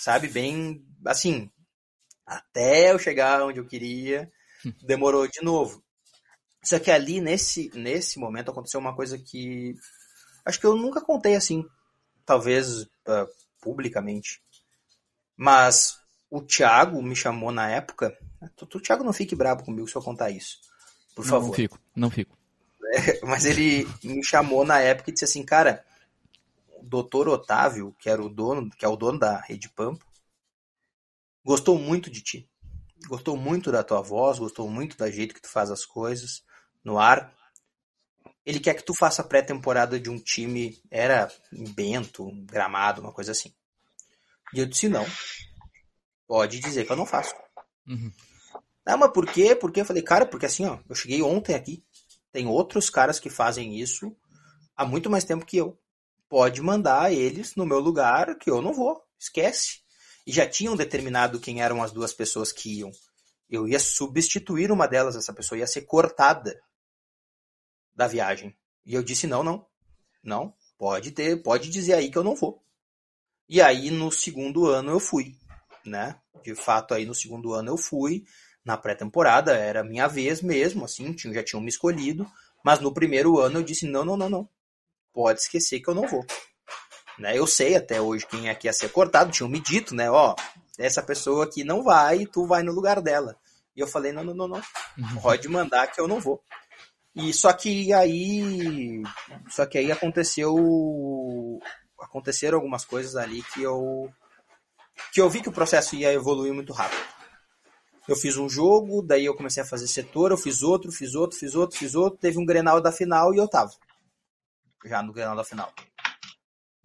Sabe? Bem assim, até eu chegar onde eu queria, demorou de novo. Só que ali nesse nesse momento aconteceu uma coisa que acho que eu nunca contei assim, talvez uh, publicamente. Mas o Thiago me chamou na época. O Thiago não fique bravo comigo se eu contar isso. Por favor. Não fico, não fico. mas ele me chamou na época e disse assim, cara, o doutor Otávio, que era o dono, que é o dono da Rede Pampa, gostou muito de ti. Gostou muito da tua voz, gostou muito da jeito que tu faz as coisas no ar. ele quer que tu faça pré-temporada de um time, era em Bento, um Gramado, uma coisa assim. E eu disse, não, pode dizer que eu não faço. Uhum. Ah, mas por quê? Porque eu falei, cara, porque assim, ó, eu cheguei ontem aqui, tem outros caras que fazem isso há muito mais tempo que eu. Pode mandar eles no meu lugar que eu não vou, esquece. E já tinham determinado quem eram as duas pessoas que iam. Eu ia substituir uma delas, essa pessoa ia ser cortada da viagem. E eu disse: não, não, não, pode ter, pode dizer aí que eu não vou. E aí no segundo ano eu fui, né? De fato, aí no segundo ano eu fui, na pré-temporada, era minha vez mesmo, assim, já tinham me escolhido, mas no primeiro ano eu disse: não, não, não, não, pode esquecer que eu não vou. Né? Eu sei até hoje quem é que ia ser cortado, tinham me dito, né? Ó, essa pessoa aqui não vai tu vai no lugar dela. E eu falei: não, não, não, não, uhum. pode mandar que eu não vou. E só que aí, só que aí aconteceu, aconteceram algumas coisas ali que eu que eu vi que o processo ia evoluir muito rápido. Eu fiz um jogo, daí eu comecei a fazer setor, eu fiz outro, fiz outro, fiz outro, fiz outro, teve um Grenal da final e eu tava já no Grenal da final.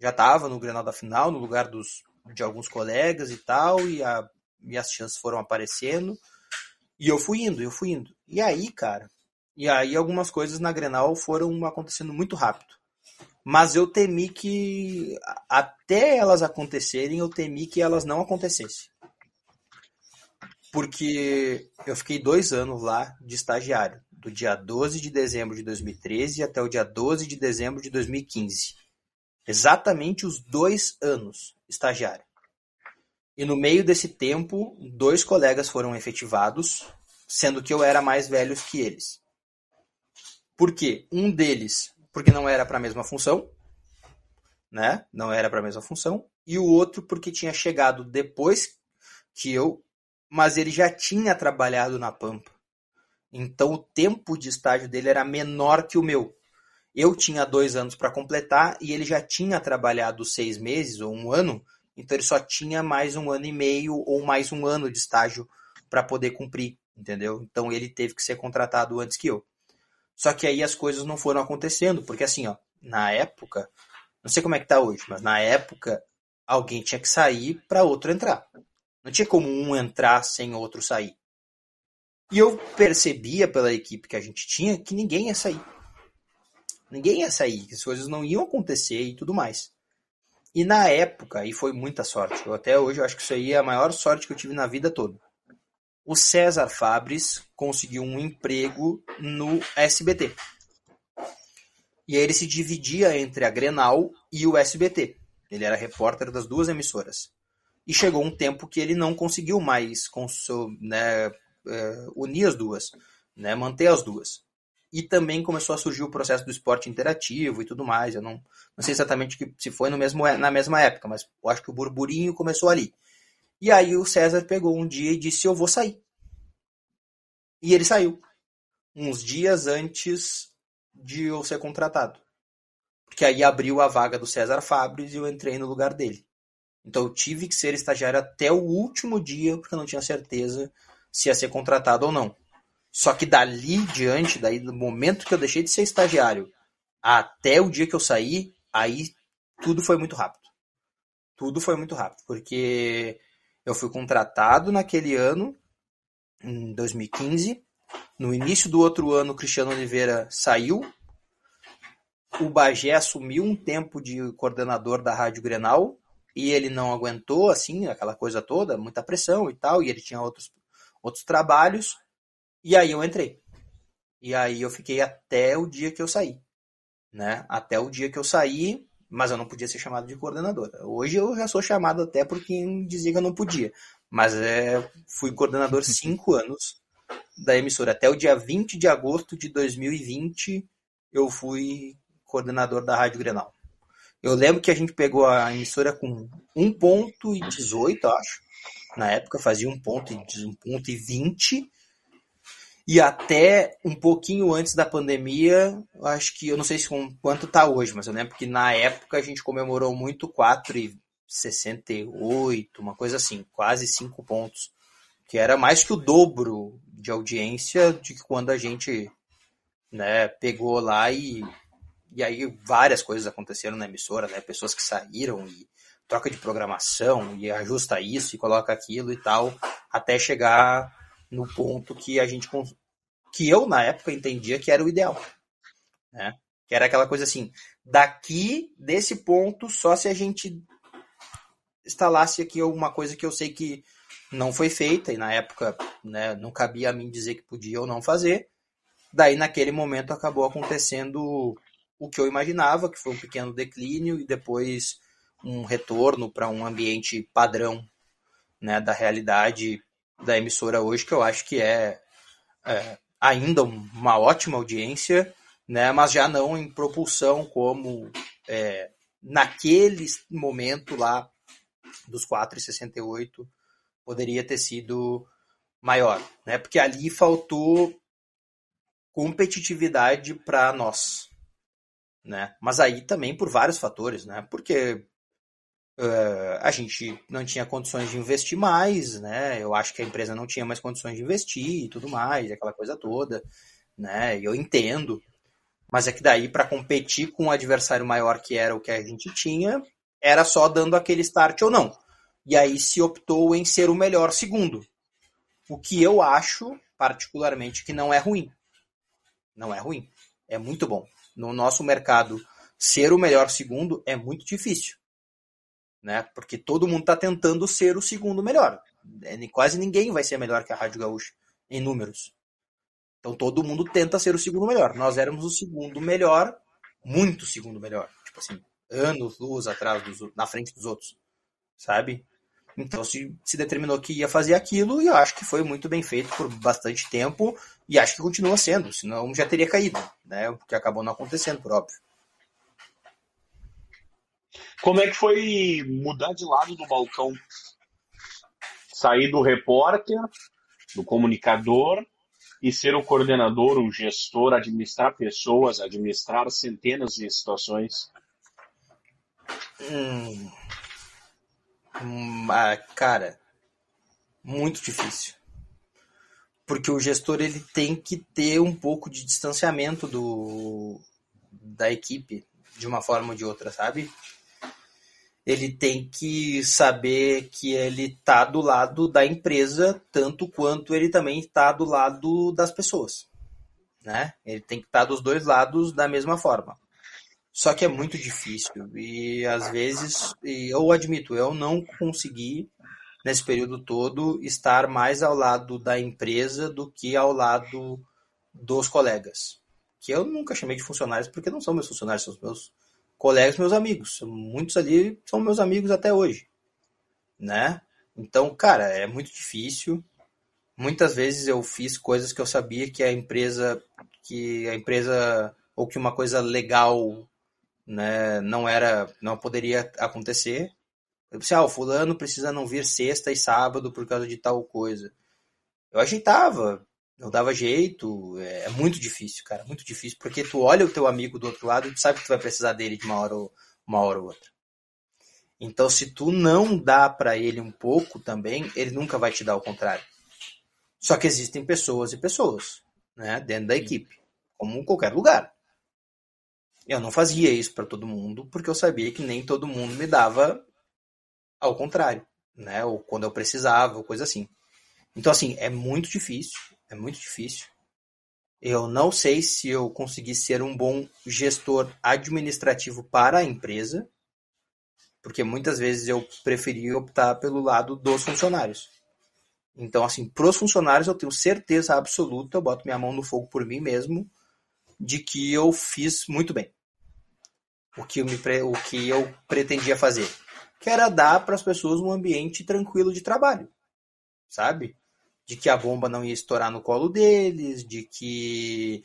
Já tava no Grenal da final, no lugar dos de alguns colegas e tal, e, a, e as chances foram aparecendo. E eu fui indo, eu fui indo. E aí, cara, e aí algumas coisas na Grenal foram acontecendo muito rápido. Mas eu temi que, até elas acontecerem, eu temi que elas não acontecessem. Porque eu fiquei dois anos lá de estagiário, do dia 12 de dezembro de 2013 até o dia 12 de dezembro de 2015. Exatamente os dois anos estagiário. E no meio desse tempo, dois colegas foram efetivados, sendo que eu era mais velho que eles. Por quê? Um deles, porque não era para a mesma função, né? Não era para a mesma função, e o outro porque tinha chegado depois que eu, mas ele já tinha trabalhado na Pampa. Então o tempo de estágio dele era menor que o meu. Eu tinha dois anos para completar e ele já tinha trabalhado seis meses ou um ano, então ele só tinha mais um ano e meio ou mais um ano de estágio para poder cumprir, entendeu? Então ele teve que ser contratado antes que eu. Só que aí as coisas não foram acontecendo, porque assim, ó, na época, não sei como é que tá hoje, mas na época alguém tinha que sair para outro entrar. Não tinha como um entrar sem outro sair. E eu percebia pela equipe que a gente tinha que ninguém ia sair. Ninguém ia sair, que as coisas não iam acontecer e tudo mais. E na época, e foi muita sorte, eu até hoje eu acho que isso aí é a maior sorte que eu tive na vida toda o César Fabres conseguiu um emprego no SBT. E aí ele se dividia entre a Grenal e o SBT. Ele era repórter das duas emissoras. E chegou um tempo que ele não conseguiu mais né, é, unir as duas, né, manter as duas. E também começou a surgir o processo do esporte interativo e tudo mais. Eu não, não sei exatamente se foi no mesmo, na mesma época, mas eu acho que o burburinho começou ali. E aí o César pegou um dia e disse: Eu vou sair. E ele saiu. Uns dias antes de eu ser contratado. Porque aí abriu a vaga do César Fabres e eu entrei no lugar dele. Então eu tive que ser estagiário até o último dia, porque eu não tinha certeza se ia ser contratado ou não. Só que dali diante, daí do momento que eu deixei de ser estagiário até o dia que eu saí, aí tudo foi muito rápido. Tudo foi muito rápido, porque eu fui contratado naquele ano, em 2015. No início do outro ano, o Cristiano Oliveira saiu. O Bagé assumiu um tempo de coordenador da Rádio Grenal e ele não aguentou, assim, aquela coisa toda, muita pressão e tal, e ele tinha outros, outros trabalhos. E aí eu entrei. E aí eu fiquei até o dia que eu saí. Né? Até o dia que eu saí, mas eu não podia ser chamado de coordenadora. Hoje eu já sou chamado até por quem dizia que eu não podia, mas é, fui coordenador cinco anos da emissora. Até o dia 20 de agosto de 2020 eu fui coordenador da Rádio Grenal. Eu lembro que a gente pegou a emissora com 1.18, acho. Na época fazia 1.20 ponto, um ponto e 20 até um pouquinho antes da pandemia, acho que eu não sei se com quanto tá hoje, mas eu lembro que na época a gente comemorou muito 4,68, uma coisa assim, quase 5 pontos, que era mais que o dobro de audiência de quando a gente né, pegou lá e e aí várias coisas aconteceram na emissora, né? Pessoas que saíram e troca de programação e ajusta isso e coloca aquilo e tal, até chegar no ponto que a gente que eu na época entendia que era o ideal, né? Que era aquela coisa assim, daqui desse ponto só se a gente instalasse aqui alguma coisa que eu sei que não foi feita e na época, né, não cabia a mim dizer que podia ou não fazer. Daí naquele momento acabou acontecendo o que eu imaginava, que foi um pequeno declínio e depois um retorno para um ambiente padrão né, da realidade da emissora hoje, que eu acho que é, é ainda uma ótima audiência, né, mas já não em propulsão como é, naquele momento lá dos 4,68 poderia ter sido maior, né? Porque ali faltou competitividade para nós, né? Mas aí também por vários fatores, né? Porque uh, a gente não tinha condições de investir mais, né? Eu acho que a empresa não tinha mais condições de investir e tudo mais, aquela coisa toda, né? Eu entendo, mas é que daí para competir com um adversário maior que era o que a gente tinha, era só dando aquele start ou não. E aí se optou em ser o melhor segundo. O que eu acho, particularmente, que não é ruim. Não é ruim. É muito bom no nosso mercado, ser o melhor segundo é muito difícil. Né? Porque todo mundo está tentando ser o segundo melhor. É, quase ninguém vai ser melhor que a Rádio Gaúcha em números. Então todo mundo tenta ser o segundo melhor. Nós éramos o segundo melhor, muito segundo melhor. Tipo assim, anos, luz atrás, dos, na frente dos outros. Sabe? Então se, se determinou que ia fazer aquilo e eu acho que foi muito bem feito por bastante tempo e acho que continua sendo, senão já teria caído, né? O que acabou não acontecendo, por óbvio. Como é que foi mudar de lado do balcão? Sair do repórter, do comunicador e ser o coordenador, o gestor, administrar pessoas, administrar centenas de situações? Hum, ah, cara, muito difícil. Porque o gestor ele tem que ter um pouco de distanciamento do da equipe, de uma forma ou de outra, sabe? Ele tem que saber que ele tá do lado da empresa tanto quanto ele também está do lado das pessoas, né? Ele tem que estar tá dos dois lados da mesma forma. Só que é muito difícil e às vezes, e eu admito, eu não consegui nesse período todo estar mais ao lado da empresa do que ao lado dos colegas. Que eu nunca chamei de funcionários porque não são meus funcionários, são meus colegas, meus amigos. Muitos ali são meus amigos até hoje, né? Então, cara, é muito difícil. Muitas vezes eu fiz coisas que eu sabia que a empresa que a empresa ou que uma coisa legal né, não era, não poderia acontecer. Eu pensei, ah, o fulano precisa não vir sexta e sábado por causa de tal coisa. Eu ajeitava, eu dava jeito, é, é muito difícil, cara, muito difícil, porque tu olha o teu amigo do outro lado e tu sabe que tu vai precisar dele de uma hora ou, uma hora ou outra. Então, se tu não dá para ele um pouco também, ele nunca vai te dar o contrário. Só que existem pessoas e pessoas, né, dentro da equipe, como em qualquer lugar. Eu não fazia isso para todo mundo, porque eu sabia que nem todo mundo me dava ao contrário, né? Ou quando eu precisava, ou coisa assim. Então, assim, é muito difícil, é muito difícil. Eu não sei se eu consegui ser um bom gestor administrativo para a empresa, porque muitas vezes eu preferi optar pelo lado dos funcionários. Então, assim, para os funcionários eu tenho certeza absoluta, eu boto minha mão no fogo por mim mesmo, de que eu fiz muito bem o que, eu me, o que eu pretendia fazer. Que era dar para as pessoas um ambiente tranquilo de trabalho, sabe? De que a bomba não ia estourar no colo deles, de que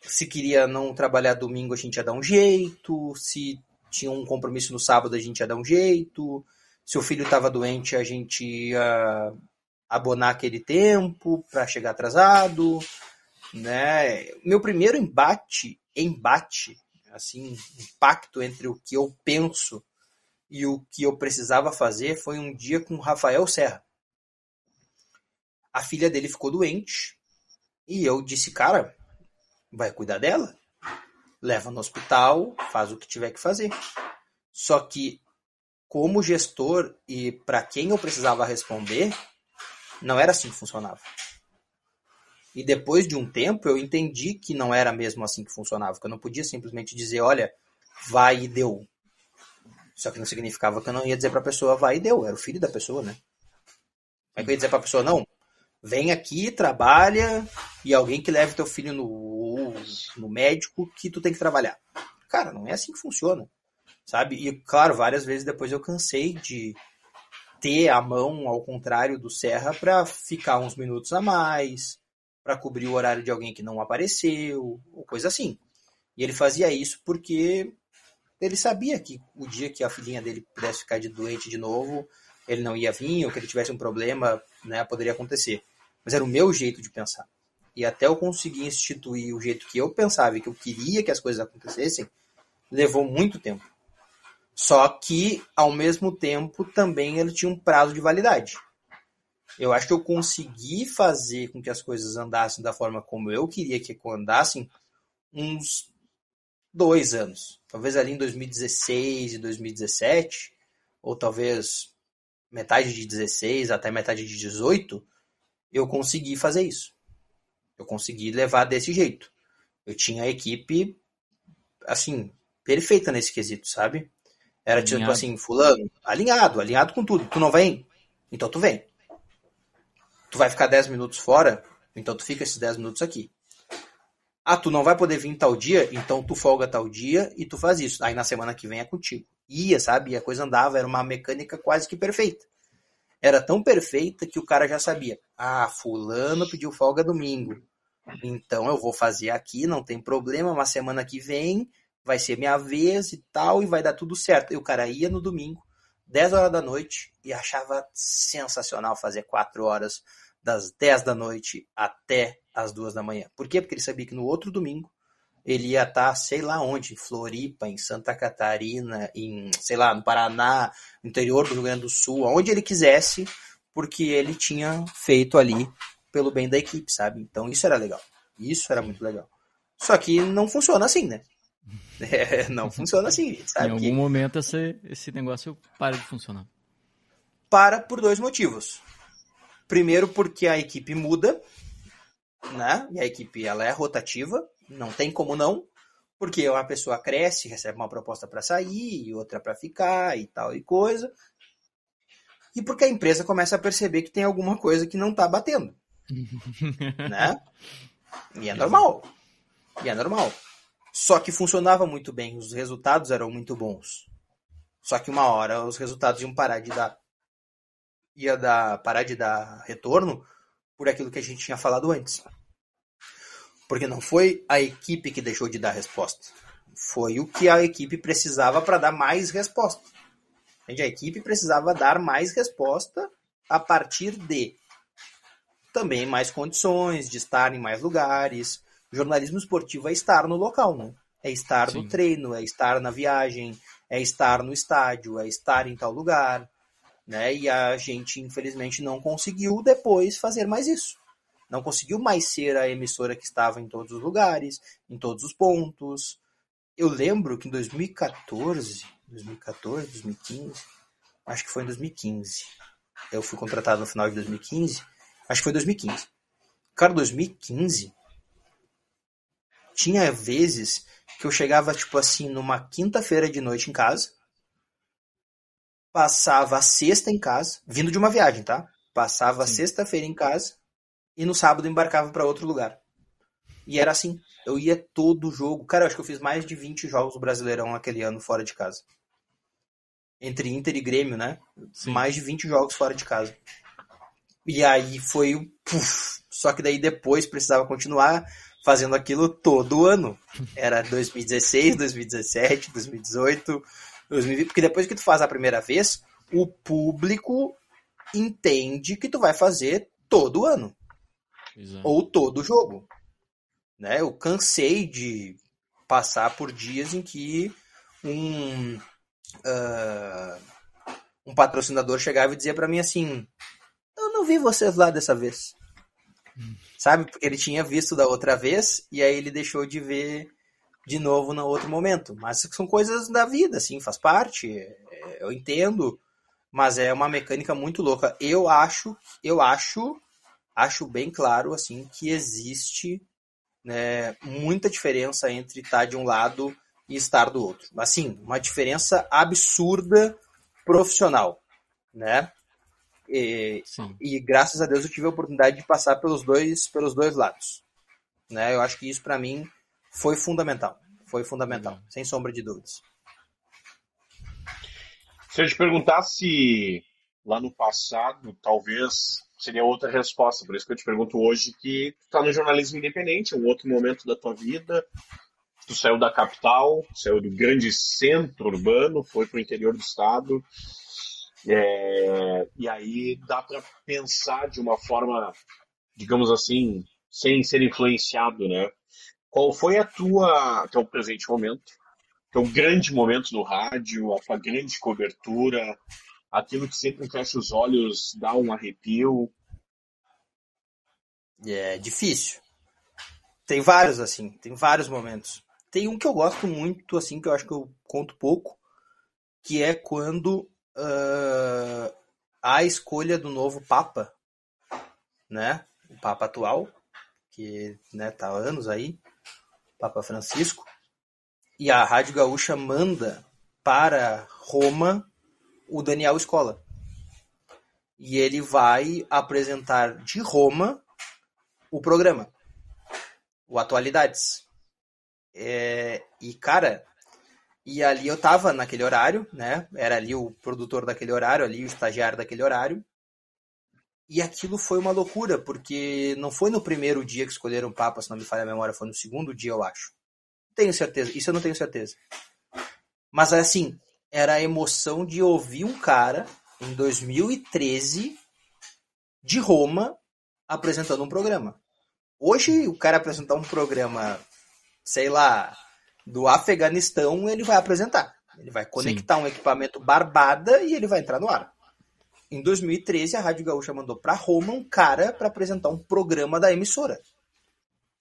se queria não trabalhar domingo a gente ia dar um jeito, se tinha um compromisso no sábado a gente ia dar um jeito, se o filho estava doente a gente ia abonar aquele tempo para chegar atrasado, né? Meu primeiro embate, embate assim, impacto entre o que eu penso e o que eu precisava fazer foi um dia com o Rafael Serra. A filha dele ficou doente e eu disse, cara, vai cuidar dela. Leva no hospital, faz o que tiver que fazer. Só que, como gestor e para quem eu precisava responder, não era assim que funcionava. E depois de um tempo eu entendi que não era mesmo assim que funcionava, que eu não podia simplesmente dizer, olha, vai e deu. Só que não significava que eu não ia dizer para a pessoa vai e deu, era o filho da pessoa, né? Aí eu ia dizer para a pessoa, não, vem aqui, trabalha e alguém que leve teu filho no, no médico que tu tem que trabalhar. Cara, não é assim que funciona, sabe? E claro, várias vezes depois eu cansei de ter a mão ao contrário do Serra para ficar uns minutos a mais, para cobrir o horário de alguém que não apareceu, ou coisa assim. E ele fazia isso porque ele sabia que o dia que a filhinha dele pudesse ficar de doente de novo, ele não ia vir, ou que ele tivesse um problema, né, poderia acontecer. Mas era o meu jeito de pensar. E até eu conseguir instituir o jeito que eu pensava e que eu queria que as coisas acontecessem, levou muito tempo. Só que, ao mesmo tempo, também ele tinha um prazo de validade. Eu acho que eu consegui fazer com que as coisas andassem da forma como eu queria que andassem uns dois anos. Talvez ali em 2016 e 2017, ou talvez metade de 16 até metade de 18, eu consegui fazer isso. Eu consegui levar desse jeito. Eu tinha a equipe, assim, perfeita nesse quesito, sabe? Era tipo alinhado. tipo assim, fulano, alinhado, alinhado com tudo. Tu não vem? Então tu vem tu vai ficar 10 minutos fora, então tu fica esses 10 minutos aqui. Ah, tu não vai poder vir tal dia, então tu folga tal dia e tu faz isso. Aí na semana que vem é contigo. Ia, sabe? E a coisa andava, era uma mecânica quase que perfeita. Era tão perfeita que o cara já sabia. Ah, fulano pediu folga domingo. Então eu vou fazer aqui, não tem problema, mas semana que vem vai ser minha vez e tal, e vai dar tudo certo. E o cara ia no domingo, 10 horas da noite, e achava sensacional fazer 4 horas das 10 da noite até as 2 da manhã. Por quê? Porque ele sabia que no outro domingo ele ia estar, sei lá onde, em Floripa, em Santa Catarina, em, sei lá, no Paraná, no interior do Rio Grande do Sul, aonde ele quisesse, porque ele tinha feito ali pelo bem da equipe, sabe? Então isso era legal. Isso era muito legal. Só que não funciona assim, né? É, não funciona assim, sabe? Em algum que... momento esse, esse negócio para de funcionar. Para por dois motivos. Primeiro porque a equipe muda, né? E a equipe ela é rotativa, não tem como não, porque uma pessoa cresce, recebe uma proposta para sair, e outra para ficar e tal e coisa. E porque a empresa começa a perceber que tem alguma coisa que não está batendo. né? E é normal. E é normal. Só que funcionava muito bem, os resultados eram muito bons. Só que uma hora os resultados iam parar de dar ia dar, parar de dar retorno por aquilo que a gente tinha falado antes. Porque não foi a equipe que deixou de dar resposta. Foi o que a equipe precisava para dar mais resposta. A equipe precisava dar mais resposta a partir de também mais condições, de estar em mais lugares. O jornalismo esportivo é estar no local, né? É estar Sim. no treino, é estar na viagem, é estar no estádio, é estar em tal lugar né? E a gente, infelizmente, não conseguiu depois fazer mais isso. Não conseguiu mais ser a emissora que estava em todos os lugares, em todos os pontos. Eu lembro que em 2014, 2014, 2015, acho que foi em 2015. Eu fui contratado no final de 2015. Acho que foi 2015. Cara, 2015 tinha vezes que eu chegava, tipo assim, numa quinta-feira de noite em casa, passava a sexta em casa, vindo de uma viagem, tá? Passava a sexta-feira em casa e no sábado embarcava para outro lugar. E era assim, eu ia todo jogo. Cara, eu acho que eu fiz mais de 20 jogos do Brasileirão aquele ano fora de casa. Entre Inter e Grêmio, né? Sim. Mais de 20 jogos fora de casa. E aí foi o. Só que daí depois precisava continuar fazendo aquilo todo ano. Era 2016, 2017, 2018, 2020, porque depois que tu faz a primeira vez, o público entende que tu vai fazer todo ano. Exato. Ou todo jogo. Né? Eu cansei de passar por dias em que um, uh, um patrocinador chegava e dizia para mim assim: Eu não vi vocês lá dessa vez. Sabe? Porque ele tinha visto da outra vez e aí ele deixou de ver de novo no outro momento. Mas são coisas da vida, assim, faz parte. É, eu entendo, mas é uma mecânica muito louca. Eu acho, eu acho, acho bem claro, assim, que existe né, muita diferença entre estar de um lado e estar do outro. Assim, uma diferença absurda profissional, né? E, e, graças a Deus eu tive a oportunidade de passar pelos dois, pelos dois lados. Né? Eu acho que isso para mim foi fundamental. Foi fundamental, uhum. sem sombra de dúvidas. Se eu te perguntasse lá no passado, talvez seria outra resposta. Por isso que eu te pergunto hoje que tu está no jornalismo independente, um outro momento da tua vida. Tu saiu da capital, saiu do grande centro urbano, foi para o interior do estado é, e aí dá para pensar de uma forma, digamos assim, sem ser influenciado, né? Qual foi a tua, teu presente momento, teu grande momento no rádio, a tua grande cobertura, aquilo que sempre fecha os olhos, dá um arrepio? É difícil. Tem vários, assim, tem vários momentos. Tem um que eu gosto muito, assim, que eu acho que eu conto pouco, que é quando uh, a escolha do novo Papa, né? O Papa atual, que né, tá há anos aí, Papa Francisco, e a Rádio Gaúcha manda para Roma o Daniel Escola. E ele vai apresentar de Roma o programa, o Atualidades. É, e, cara, e ali eu tava naquele horário, né? Era ali o produtor daquele horário, ali o estagiário daquele horário. E aquilo foi uma loucura, porque não foi no primeiro dia que escolheram o Papa, se não me falha a memória, foi no segundo dia, eu acho. Tenho certeza, isso eu não tenho certeza. Mas assim, era a emoção de ouvir um cara em 2013 de Roma apresentando um programa. Hoje o cara apresentar um programa, sei lá, do Afeganistão, ele vai apresentar. Ele vai conectar Sim. um equipamento barbada e ele vai entrar no ar. Em 2013, a Rádio Gaúcha mandou para Roma um cara para apresentar um programa da emissora.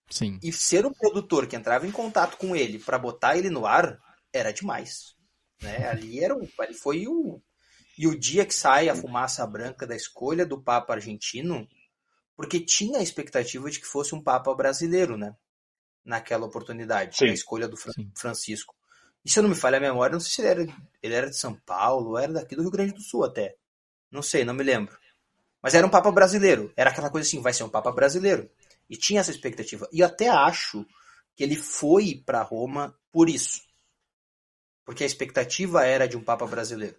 Sim. E ser o produtor que entrava em contato com ele para botar ele no ar era demais. Né? Ali era o, ali foi o e o dia que sai a fumaça branca da escolha do Papa argentino, porque tinha a expectativa de que fosse um Papa brasileiro, né? naquela oportunidade, Sim. na escolha do Sim. Francisco. E se eu não me falha a memória, não sei se ele era, ele era de São Paulo, era daqui do Rio Grande do Sul até. Não sei, não me lembro. Mas era um Papa brasileiro. Era aquela coisa assim, vai ser um Papa brasileiro. E tinha essa expectativa. E até acho que ele foi para Roma por isso. Porque a expectativa era de um Papa brasileiro.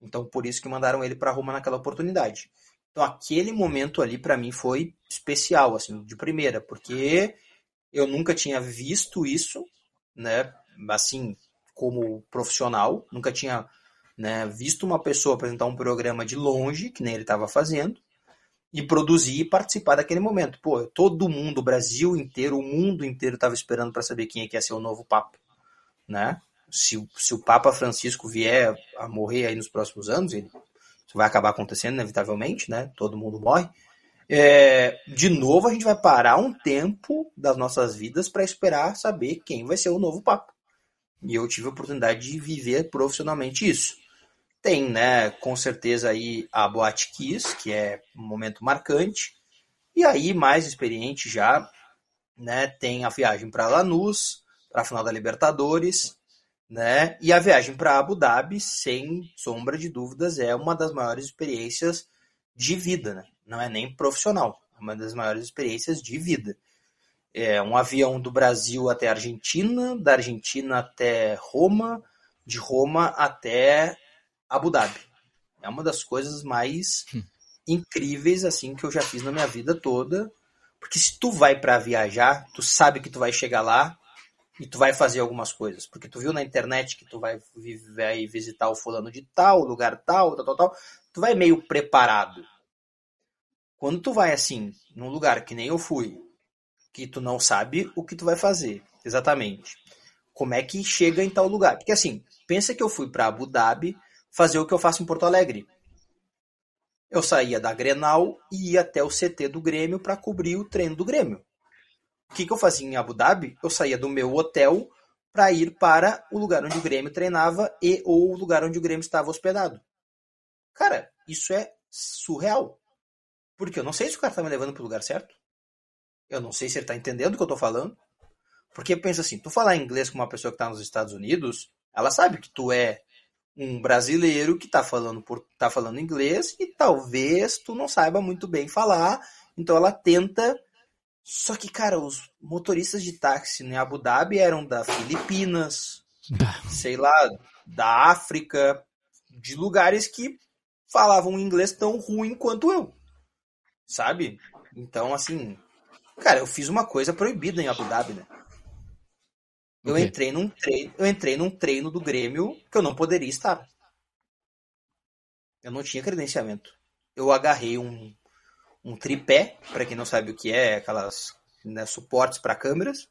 Então por isso que mandaram ele para Roma naquela oportunidade. Então aquele momento ali para mim foi especial, assim, de primeira, porque eu nunca tinha visto isso, né? Assim, como profissional, nunca tinha né, visto uma pessoa apresentar um programa de longe, que nem ele estava fazendo, e produzir e participar daquele momento. Pô, todo mundo, o Brasil inteiro, o mundo inteiro estava esperando para saber quem é que ia ser o novo Papa, né? Se, se o Papa Francisco vier a morrer aí nos próximos anos, ele, isso vai acabar acontecendo inevitavelmente, né? Todo mundo morre. É, de novo, a gente vai parar um tempo das nossas vidas para esperar saber quem vai ser o novo Papa. E eu tive a oportunidade de viver profissionalmente isso. Tem, né, com certeza aí a Boate Kiss, que é um momento marcante. E aí, mais experiente já, né, tem a viagem para Lanús, para a final da Libertadores, né? E a viagem para Abu Dhabi, sem sombra de dúvidas, é uma das maiores experiências de vida, né? não é nem profissional, é uma das maiores experiências de vida. É um avião do Brasil até Argentina, da Argentina até Roma, de Roma até Abu Dhabi. É uma das coisas mais hum. incríveis assim que eu já fiz na minha vida toda, porque se tu vai para viajar, tu sabe que tu vai chegar lá e tu vai fazer algumas coisas, porque tu viu na internet que tu vai, vai visitar o fulano de tal, lugar tal, tal, tal, tal, tu vai meio preparado. Quando tu vai assim, num lugar que nem eu fui, que tu não sabe o que tu vai fazer, exatamente. Como é que chega em tal lugar? Porque assim, pensa que eu fui para Abu Dhabi fazer o que eu faço em Porto Alegre. Eu saía da Grenal e ia até o CT do Grêmio para cobrir o treino do Grêmio. O que, que eu fazia em Abu Dhabi? Eu saía do meu hotel para ir para o lugar onde o Grêmio treinava e ou o lugar onde o Grêmio estava hospedado. Cara, isso é surreal. Porque eu não sei se o cara tá me levando pro lugar certo. Eu não sei se ele tá entendendo o que eu tô falando. Porque pensa assim, tu falar inglês com uma pessoa que tá nos Estados Unidos, ela sabe que tu é um brasileiro que tá falando por tá falando inglês e talvez tu não saiba muito bem falar, então ela tenta só que, cara, os motoristas de táxi em Abu Dhabi eram da Filipinas, sei lá, da África, de lugares que falavam inglês tão ruim quanto eu. Sabe? Então, assim, cara, eu fiz uma coisa proibida em Abu Dhabi, né? Eu entrei num treino, eu entrei num treino do Grêmio que eu não poderia estar. Eu não tinha credenciamento. Eu agarrei um, um tripé, para quem não sabe o que é, aquelas né, suportes para câmeras,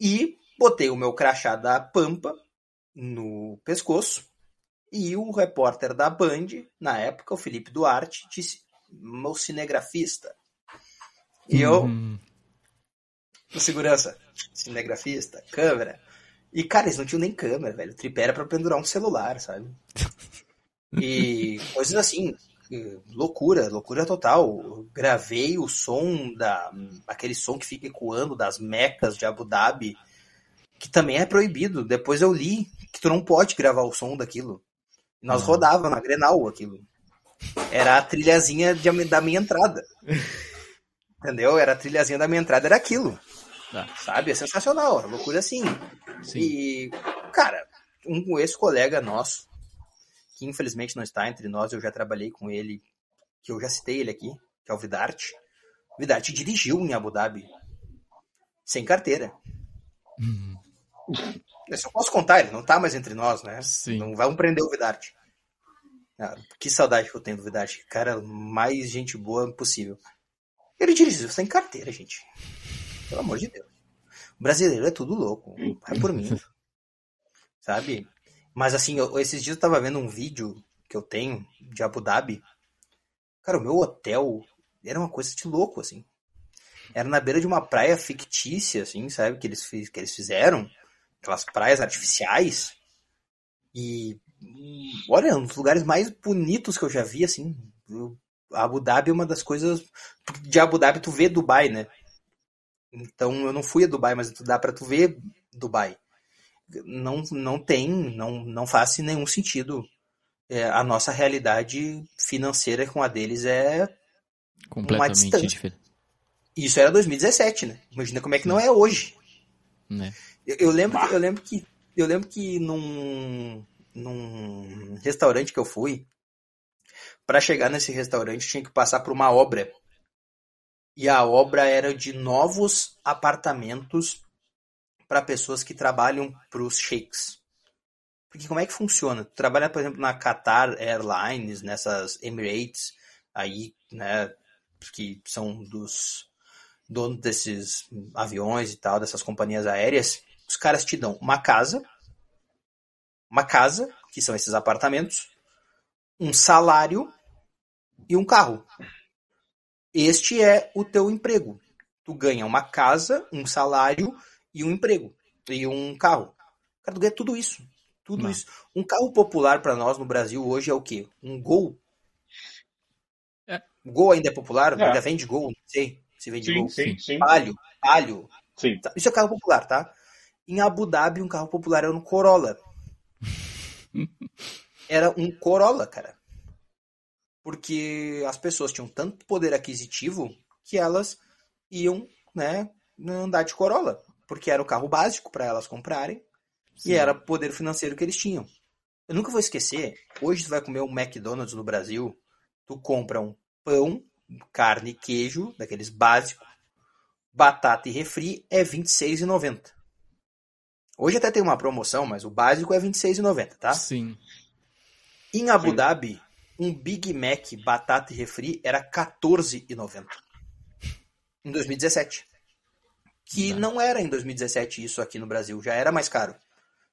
e botei o meu crachá da Pampa no pescoço. E o repórter da Band, na época, o Felipe Duarte, disse: meu cinegrafista. E eu, Hum, o segurança, cinegrafista, câmera. E, cara, eles não tinham nem câmera, velho. O tripé era pra pendurar um celular, sabe? E coisas assim, loucura, loucura total. Eu gravei o som da. aquele som que fica ecoando das mecas de Abu Dhabi, que também é proibido. Depois eu li que tu não pode gravar o som daquilo. Nós Ah. rodava na Grenal aquilo. Era a trilhazinha de- da minha entrada. Entendeu? Era a trilhazinha da minha entrada, era aquilo. tá, Sabe? É sensacional, é loucura assim. sim. E, cara, um ex-colega nosso, que infelizmente não está entre nós, eu já trabalhei com ele, que eu já citei ele aqui, que é o Vidarte. O Vidarte dirigiu em Abu Dhabi, sem carteira. Hum, Eu só posso contar, ele não tá mais entre nós, né? Sim. Não vamos prender o Vidarte. Ah, que saudade que eu tenho do Vidarte. Cara, mais gente boa possível. Ele dirigiu sem carteira, gente. Pelo amor de Deus. O brasileiro é tudo louco. Vai por mim. Sabe? Mas assim, eu- esses dias eu tava vendo um vídeo que eu tenho de Abu Dhabi. Cara, o meu hotel era uma coisa de louco, assim. Era na beira de uma praia fictícia, assim, sabe? Que eles, que eles fizeram. Aquelas praias artificiais. E, olha, um dos lugares mais bonitos que eu já vi, assim. Eu- Abu Dhabi é uma das coisas. De Abu Dhabi tu vê Dubai, né? Então eu não fui a Dubai, mas tu dá pra tu ver Dubai. Não, não tem, não, não faz nenhum sentido. É, a nossa realidade financeira com a deles é. completamente diferente. Isso era 2017, né? Imagina como é que não é hoje. Né? Eu, eu lembro, eu lembro que eu lembro que num, num restaurante que eu fui, para chegar nesse restaurante tinha que passar por uma obra. E a obra era de novos apartamentos para pessoas que trabalham para os sheiks. Porque como é que funciona? Tu trabalha, por exemplo, na Qatar Airlines, nessas Emirates aí, né, que são dos donos desses aviões e tal, dessas companhias aéreas, os caras te dão uma casa, uma casa, que são esses apartamentos, um salário e um carro. Este é o teu emprego. Tu ganha uma casa, um salário e um emprego. E um carro. Cara, tu ganha tudo isso. Tudo Não. isso. Um carro popular para nós no Brasil hoje é o quê? Um Gol. É. O Gol ainda é popular? É. Ainda vende Gol? Não sei se vende Sim, Gol. sim, sim. Palio, Palio. Sim. Tá, Isso é carro popular, tá? Em Abu Dhabi, um carro popular era um Corolla. Era um Corolla, cara. Porque as pessoas tinham tanto poder aquisitivo que elas iam, né, andar de Corolla. Porque era o carro básico para elas comprarem Sim. e era o poder financeiro que eles tinham. Eu nunca vou esquecer, hoje tu vai comer um McDonald's no Brasil, tu compra um pão, carne e queijo, daqueles básicos, batata e refri é R$ 26,90. Hoje até tem uma promoção, mas o básico é R$ 26,90, tá? Sim. Em Abu Sim. Dhabi, um Big Mac, batata e refri era R$ 14,90. Em 2017. Que Tá. não era em 2017 isso aqui no Brasil, já era mais caro.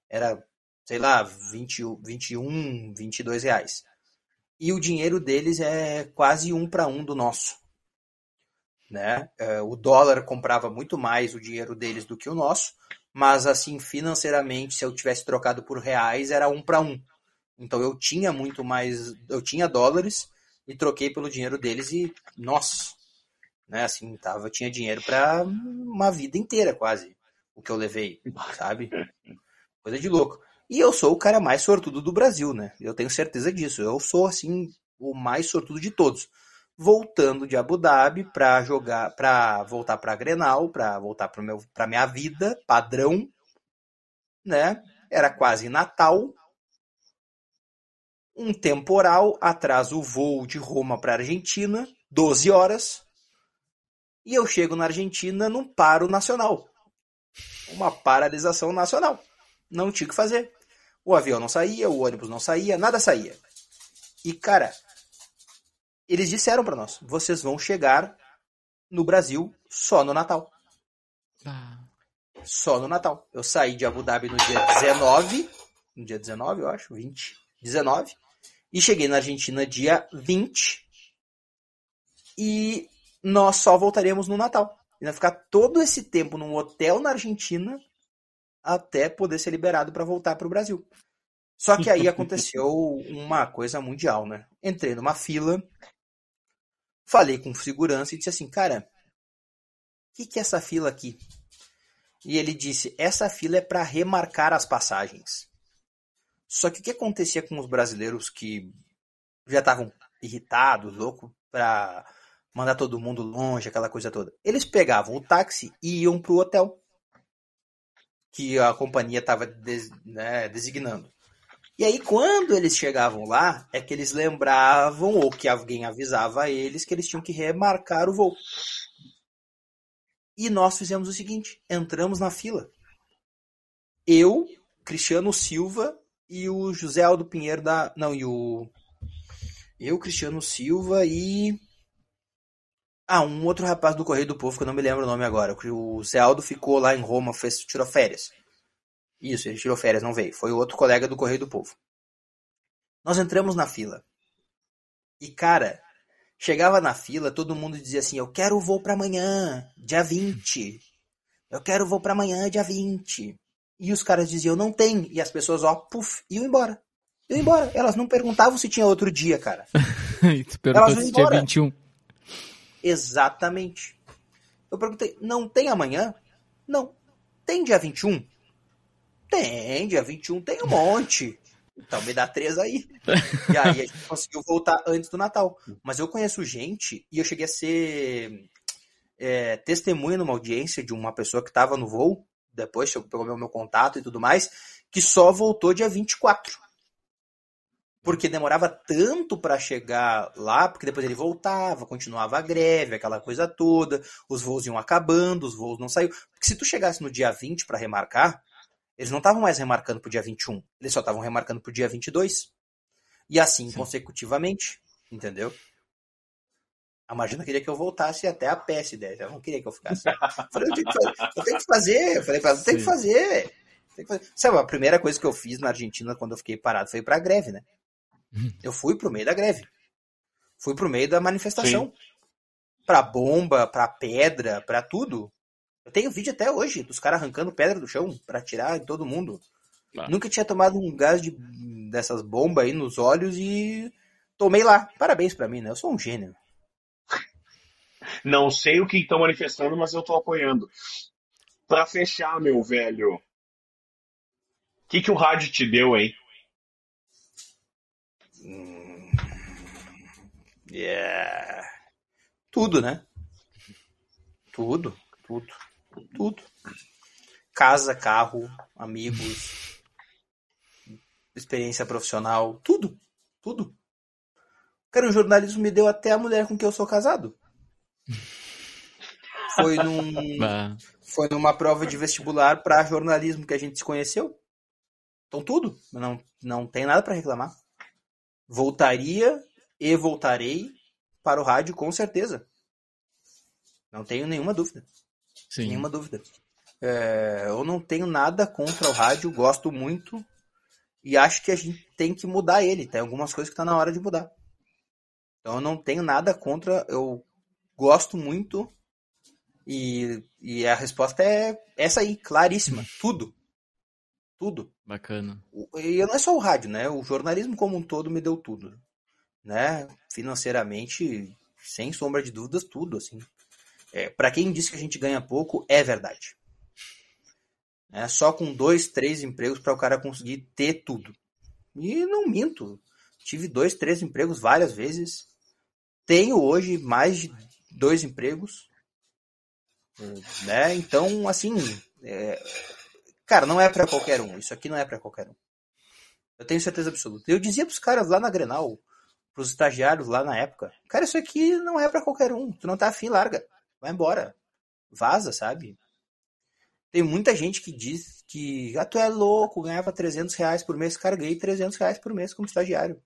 Era, sei lá, 20, 21, 22 reais. e o dinheiro deles é quase um para um do nosso. Né? É, o dólar comprava muito mais o dinheiro deles do que o nosso, mas assim, financeiramente, se eu tivesse trocado por reais, era um para um. Então eu tinha muito mais, eu tinha dólares e troquei pelo dinheiro deles e, nossa, né, assim, tava, tinha dinheiro para uma vida inteira quase, o que eu levei, sabe? Coisa de louco. E eu sou o cara mais sortudo do Brasil, né? Eu tenho certeza disso. Eu sou, assim, o mais sortudo de todos. Voltando de Abu Dhabi para jogar, para voltar para Grenal, para voltar para meu, para minha vida padrão, né? Era quase Natal. Um temporal atrasa o voo de Roma para Argentina, 12 horas. E eu chego na Argentina num paro nacional. Uma paralisação nacional. Não tinha o que fazer. O avião não saía, o ônibus não saía, nada saía. E, cara, eles disseram para nós: vocês vão chegar no Brasil só no Natal. Ah. Só no Natal. Eu saí de Abu Dhabi no dia 19, no dia 19, eu acho, 20, 19, e cheguei na Argentina dia 20. E nós só voltaremos no Natal. E vai ficar todo esse tempo num hotel na Argentina até poder ser liberado para voltar para o Brasil. Só que aí aconteceu uma coisa mundial, né? Entrei numa fila, falei com segurança e disse assim, cara, o que, que é essa fila aqui? E ele disse, essa fila é para remarcar as passagens. Só que o que acontecia com os brasileiros que já estavam irritados, loucos, para mandar todo mundo longe, aquela coisa toda. Eles pegavam o táxi e iam pro hotel que a companhia estava des, né, designando. E aí, quando eles chegavam lá, é que eles lembravam, ou que alguém avisava a eles, que eles tinham que remarcar o voo. E nós fizemos o seguinte: entramos na fila. Eu, Cristiano Silva e o José Aldo Pinheiro da. Não, e o. Eu, Cristiano Silva e. Ah, um outro rapaz do Correio do Povo, que eu não me lembro o nome agora. O Zé Aldo ficou lá em Roma, fez, tirou férias. Isso, ele tirou férias, não veio. Foi o outro colega do Correio do Povo. Nós entramos na fila. E, cara, chegava na fila, todo mundo dizia assim: Eu quero o voo para amanhã, dia 20. Eu quero o voo para amanhã, dia 20. E os caras diziam: Não tem. E as pessoas, ó, puf, iam embora. Iam embora. Elas não perguntavam se tinha outro dia, cara. tu perguntou Elas se tinha 21. Exatamente. Eu perguntei, não tem amanhã? Não. Tem dia 21? Tem, dia 21 tem um monte. Então me dá três aí. E aí a gente conseguiu voltar antes do Natal. Mas eu conheço gente e eu cheguei a ser é, testemunha numa audiência de uma pessoa que estava no voo, depois pegou meu, meu contato e tudo mais, que só voltou dia 24 porque demorava tanto para chegar lá, porque depois ele voltava, continuava a greve, aquela coisa toda, os voos iam acabando, os voos não saíam. Porque se tu chegasse no dia 20 para remarcar, eles não estavam mais remarcando pro dia 21, eles só estavam remarcando pro dia 22. E assim Sim. consecutivamente, entendeu? A Margina queria que eu voltasse até a PS10, ela não queria que eu ficasse. Eu falei, eu tenho que fazer, eu tenho que fazer. Eu falei pra ela, tem que fazer. Tem que fazer. Sabe, a primeira coisa que eu fiz na Argentina quando eu fiquei parado foi pra greve, né? Eu fui pro meio da greve. Fui pro meio da manifestação. Sim. Pra bomba, pra pedra, pra tudo. Eu tenho vídeo até hoje dos caras arrancando pedra do chão para tirar todo mundo. Ah. Nunca tinha tomado um gás de, dessas bombas aí nos olhos e tomei lá. Parabéns para mim, né? Eu sou um gênio. Não sei o que estão manifestando, mas eu tô apoiando. Para fechar, meu velho, o que, que o rádio te deu, hein? Yeah. Tudo, né? Tudo, tudo, tudo. Casa, carro, amigos, experiência profissional, tudo, tudo. Cara, o jornalismo me deu até a mulher com quem eu sou casado. Foi num, foi numa prova de vestibular para jornalismo que a gente se conheceu. Então tudo, não, não tem nada para reclamar. Voltaria e voltarei para o rádio com certeza. Não tenho nenhuma dúvida. Sim. Nenhuma dúvida. É, eu não tenho nada contra o rádio, gosto muito e acho que a gente tem que mudar ele. Tem algumas coisas que tá na hora de mudar. Então eu não tenho nada contra, eu gosto muito e, e a resposta é essa aí, claríssima. Tudo. Tudo. Bacana. E não é só o rádio, né? O jornalismo como um todo me deu tudo. Né? Financeiramente, sem sombra de dúvidas, tudo, assim. É, para quem diz que a gente ganha pouco, é verdade. É só com dois, três empregos para o cara conseguir ter tudo. E não minto. Tive dois, três empregos várias vezes. Tenho hoje mais de dois empregos. Né? Então, assim, é... cara, não é para qualquer um. Isso aqui não é para qualquer um. Eu tenho certeza absoluta. Eu dizia pros caras lá na Grenal, pros estagiários lá na época, cara, isso aqui não é para qualquer um. Tu não tá afim, larga. Vai embora. Vaza, sabe? Tem muita gente que diz que ah, tu é louco, ganhava 300 reais por mês. Cara, ganhei 300 reais por mês como estagiário.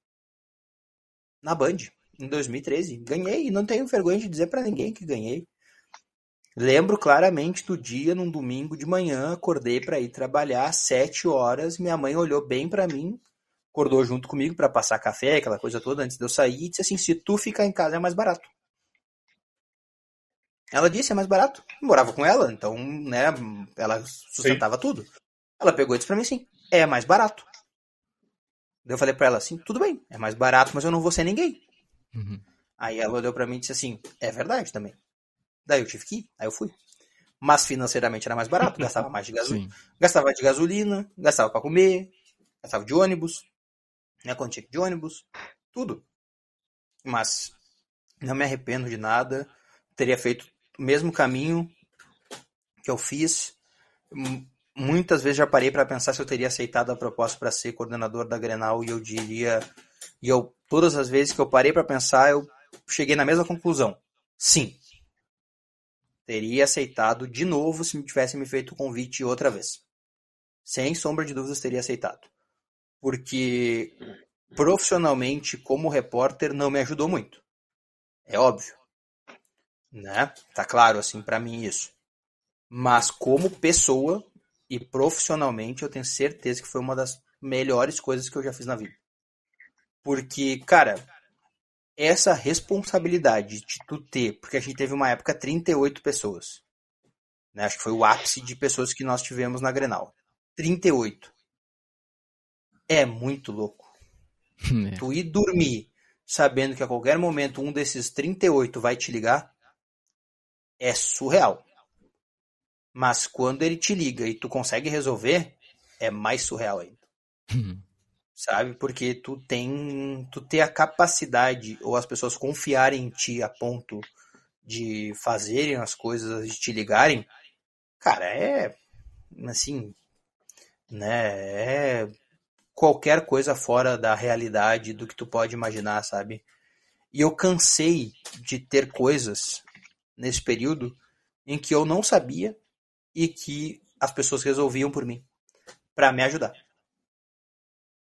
Na Band, em 2013. Ganhei e não tenho vergonha de dizer para ninguém que ganhei. Lembro claramente do dia, num domingo de manhã, acordei para ir trabalhar às 7 horas. Minha mãe olhou bem para mim, acordou junto comigo para passar café, aquela coisa toda antes de eu sair, e disse assim: se tu ficar em casa é mais barato. Ela disse, é mais barato. Eu morava com ela, então, né, ela sustentava Sim. tudo. Ela pegou e disse pra mim assim, é mais barato. Daí eu falei pra ela assim, tudo bem, é mais barato, mas eu não vou ser ninguém. Uhum. Aí ela olhou pra mim e disse assim, é verdade também. Daí eu tive que ir, aí eu fui. Mas financeiramente era mais barato, gastava mais de gasolina. Gastava de gasolina, gastava para comer, gastava de ônibus, né, quando tinha de ônibus, tudo. Mas não me arrependo de nada. Teria feito o mesmo caminho que eu fiz. Muitas vezes já parei para pensar se eu teria aceitado a proposta para ser coordenador da Grenal e eu diria, e eu todas as vezes que eu parei para pensar, eu cheguei na mesma conclusão. Sim. Teria aceitado de novo se me tivesse me feito o convite outra vez. Sem sombra de dúvidas teria aceitado. Porque profissionalmente como repórter não me ajudou muito. É óbvio né? Tá claro assim para mim isso. Mas como pessoa e profissionalmente, eu tenho certeza que foi uma das melhores coisas que eu já fiz na vida. Porque, cara, essa responsabilidade de tu ter, porque a gente teve uma época 38 pessoas. Né? Acho que foi o ápice de pessoas que nós tivemos na Grenal. 38. É muito louco. É. Tu ir dormir sabendo que a qualquer momento um desses 38 vai te ligar, é surreal. Mas quando ele te liga e tu consegue resolver, é mais surreal ainda. Uhum. Sabe? Porque tu tem, tu tem a capacidade, ou as pessoas confiarem em ti a ponto de fazerem as coisas, de te ligarem, cara, é assim, né? É qualquer coisa fora da realidade do que tu pode imaginar, sabe? E eu cansei de ter coisas nesse período em que eu não sabia e que as pessoas resolviam por mim para me ajudar.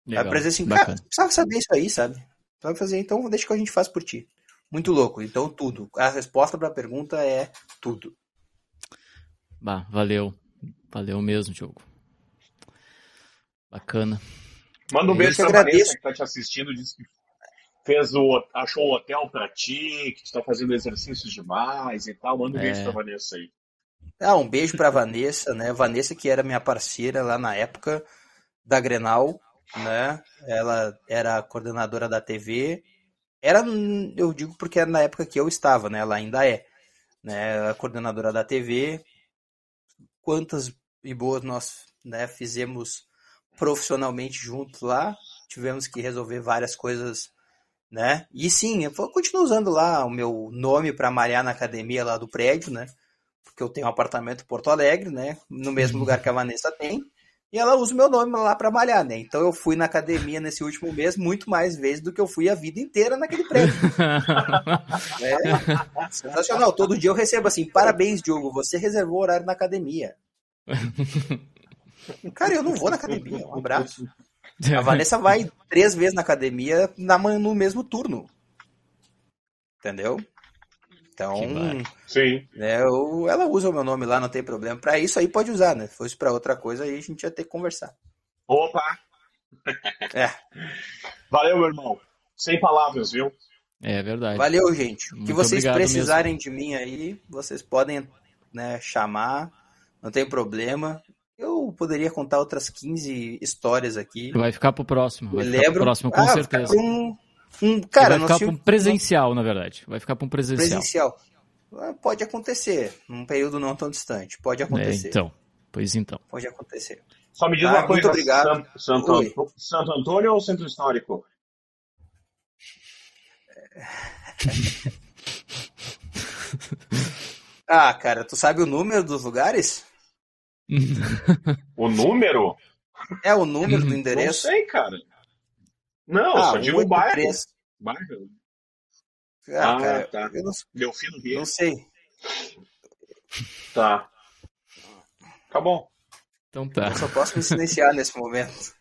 Legal, pra dizer assim, cara, precisava saber isso aí, sabe? Sabe fazer, então deixa que a gente faz por ti. Muito louco. Então, tudo. A resposta para a pergunta é tudo. Bah, valeu. Valeu mesmo, Diogo. Bacana. Manda um beijo pra agradeço. Vanessa que tá te assistindo. Disse que fez o, achou o hotel para ti, que tu tá fazendo exercícios demais e tal. Manda um é. beijo pra Vanessa aí. Ah, um beijo pra Vanessa, né? Vanessa que era minha parceira lá na época da Grenal, né? Ela era coordenadora da TV. Era, eu digo porque era na época que eu estava, né? Ela ainda é, né? Ela é coordenadora da TV. Quantas e boas nós, né, fizemos profissionalmente juntos lá. Tivemos que resolver várias coisas né? E sim, eu continuo usando lá o meu nome para malhar na academia lá do prédio, né? Porque eu tenho um apartamento em Porto Alegre, né? No mesmo lugar que a Vanessa tem. E ela usa o meu nome lá para malhar, né? Então eu fui na academia nesse último mês muito mais vezes do que eu fui a vida inteira naquele prédio. é sensacional. Todo dia eu recebo assim: parabéns, Diogo, você reservou horário na academia. Cara, eu não vou na academia. Um abraço. A Vanessa vai três vezes na academia na, no mesmo turno. Entendeu? Então, Sim. Né, eu, ela usa o meu nome lá, não tem problema. Para isso aí pode usar, né? Se fosse para outra coisa, aí a gente ia ter que conversar. Opa! É. Valeu, meu irmão. Sem palavras, viu? É verdade. Valeu, gente. O que vocês precisarem de mim aí, vocês podem né, chamar, não tem problema. Eu poderia contar outras 15 histórias aqui. Vai ficar pro próximo. Vai ficar pro lembro. próximo, com Ah, vai certeza. ficar pra um, um- cara, vai nós ficar pra um presencial, na verdade. Vai ficar pra um presencial. presencial. Ah, Pode acontecer, num período não tão distante. Pode É, acontecer. então. Pois então. Pode acontecer. Só me diz Tá, uma coisa, muito obrigado. San- Santo, Santo Antônio ou Centro Histórico? Ah, cara, tu sabe o número dos lugares? O número? É o número do Não endereço? sei, cara. Não, ah, só digo o bairro. 183. Bairro. Ah, Ah, cara, tá. eu não, Delfino Rio. não sei. Tá. Tá bom. Então tá. Eu só posso me silenciar nesse momento.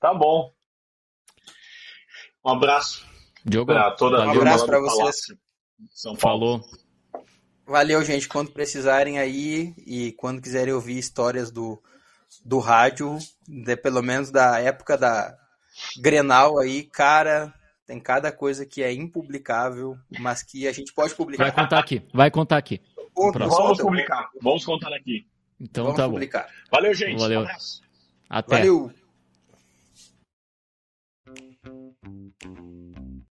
Tá bom. Um abraço Diogo, pra toda. Um abraço do vocês. São Paulo. Falou. Valeu, gente. Quando precisarem aí e quando quiserem ouvir histórias do, do rádio, de, pelo menos da época da Grenal aí, cara, tem cada coisa que é impublicável, mas que a gente pode Vai publicar. contar aqui. Vai contar aqui. Vamos conta, publicar. Vamos contar aqui. Então Vamos tá bom. publicar. Valeu, gente. Valeu. Um abraço. Até. Valeu.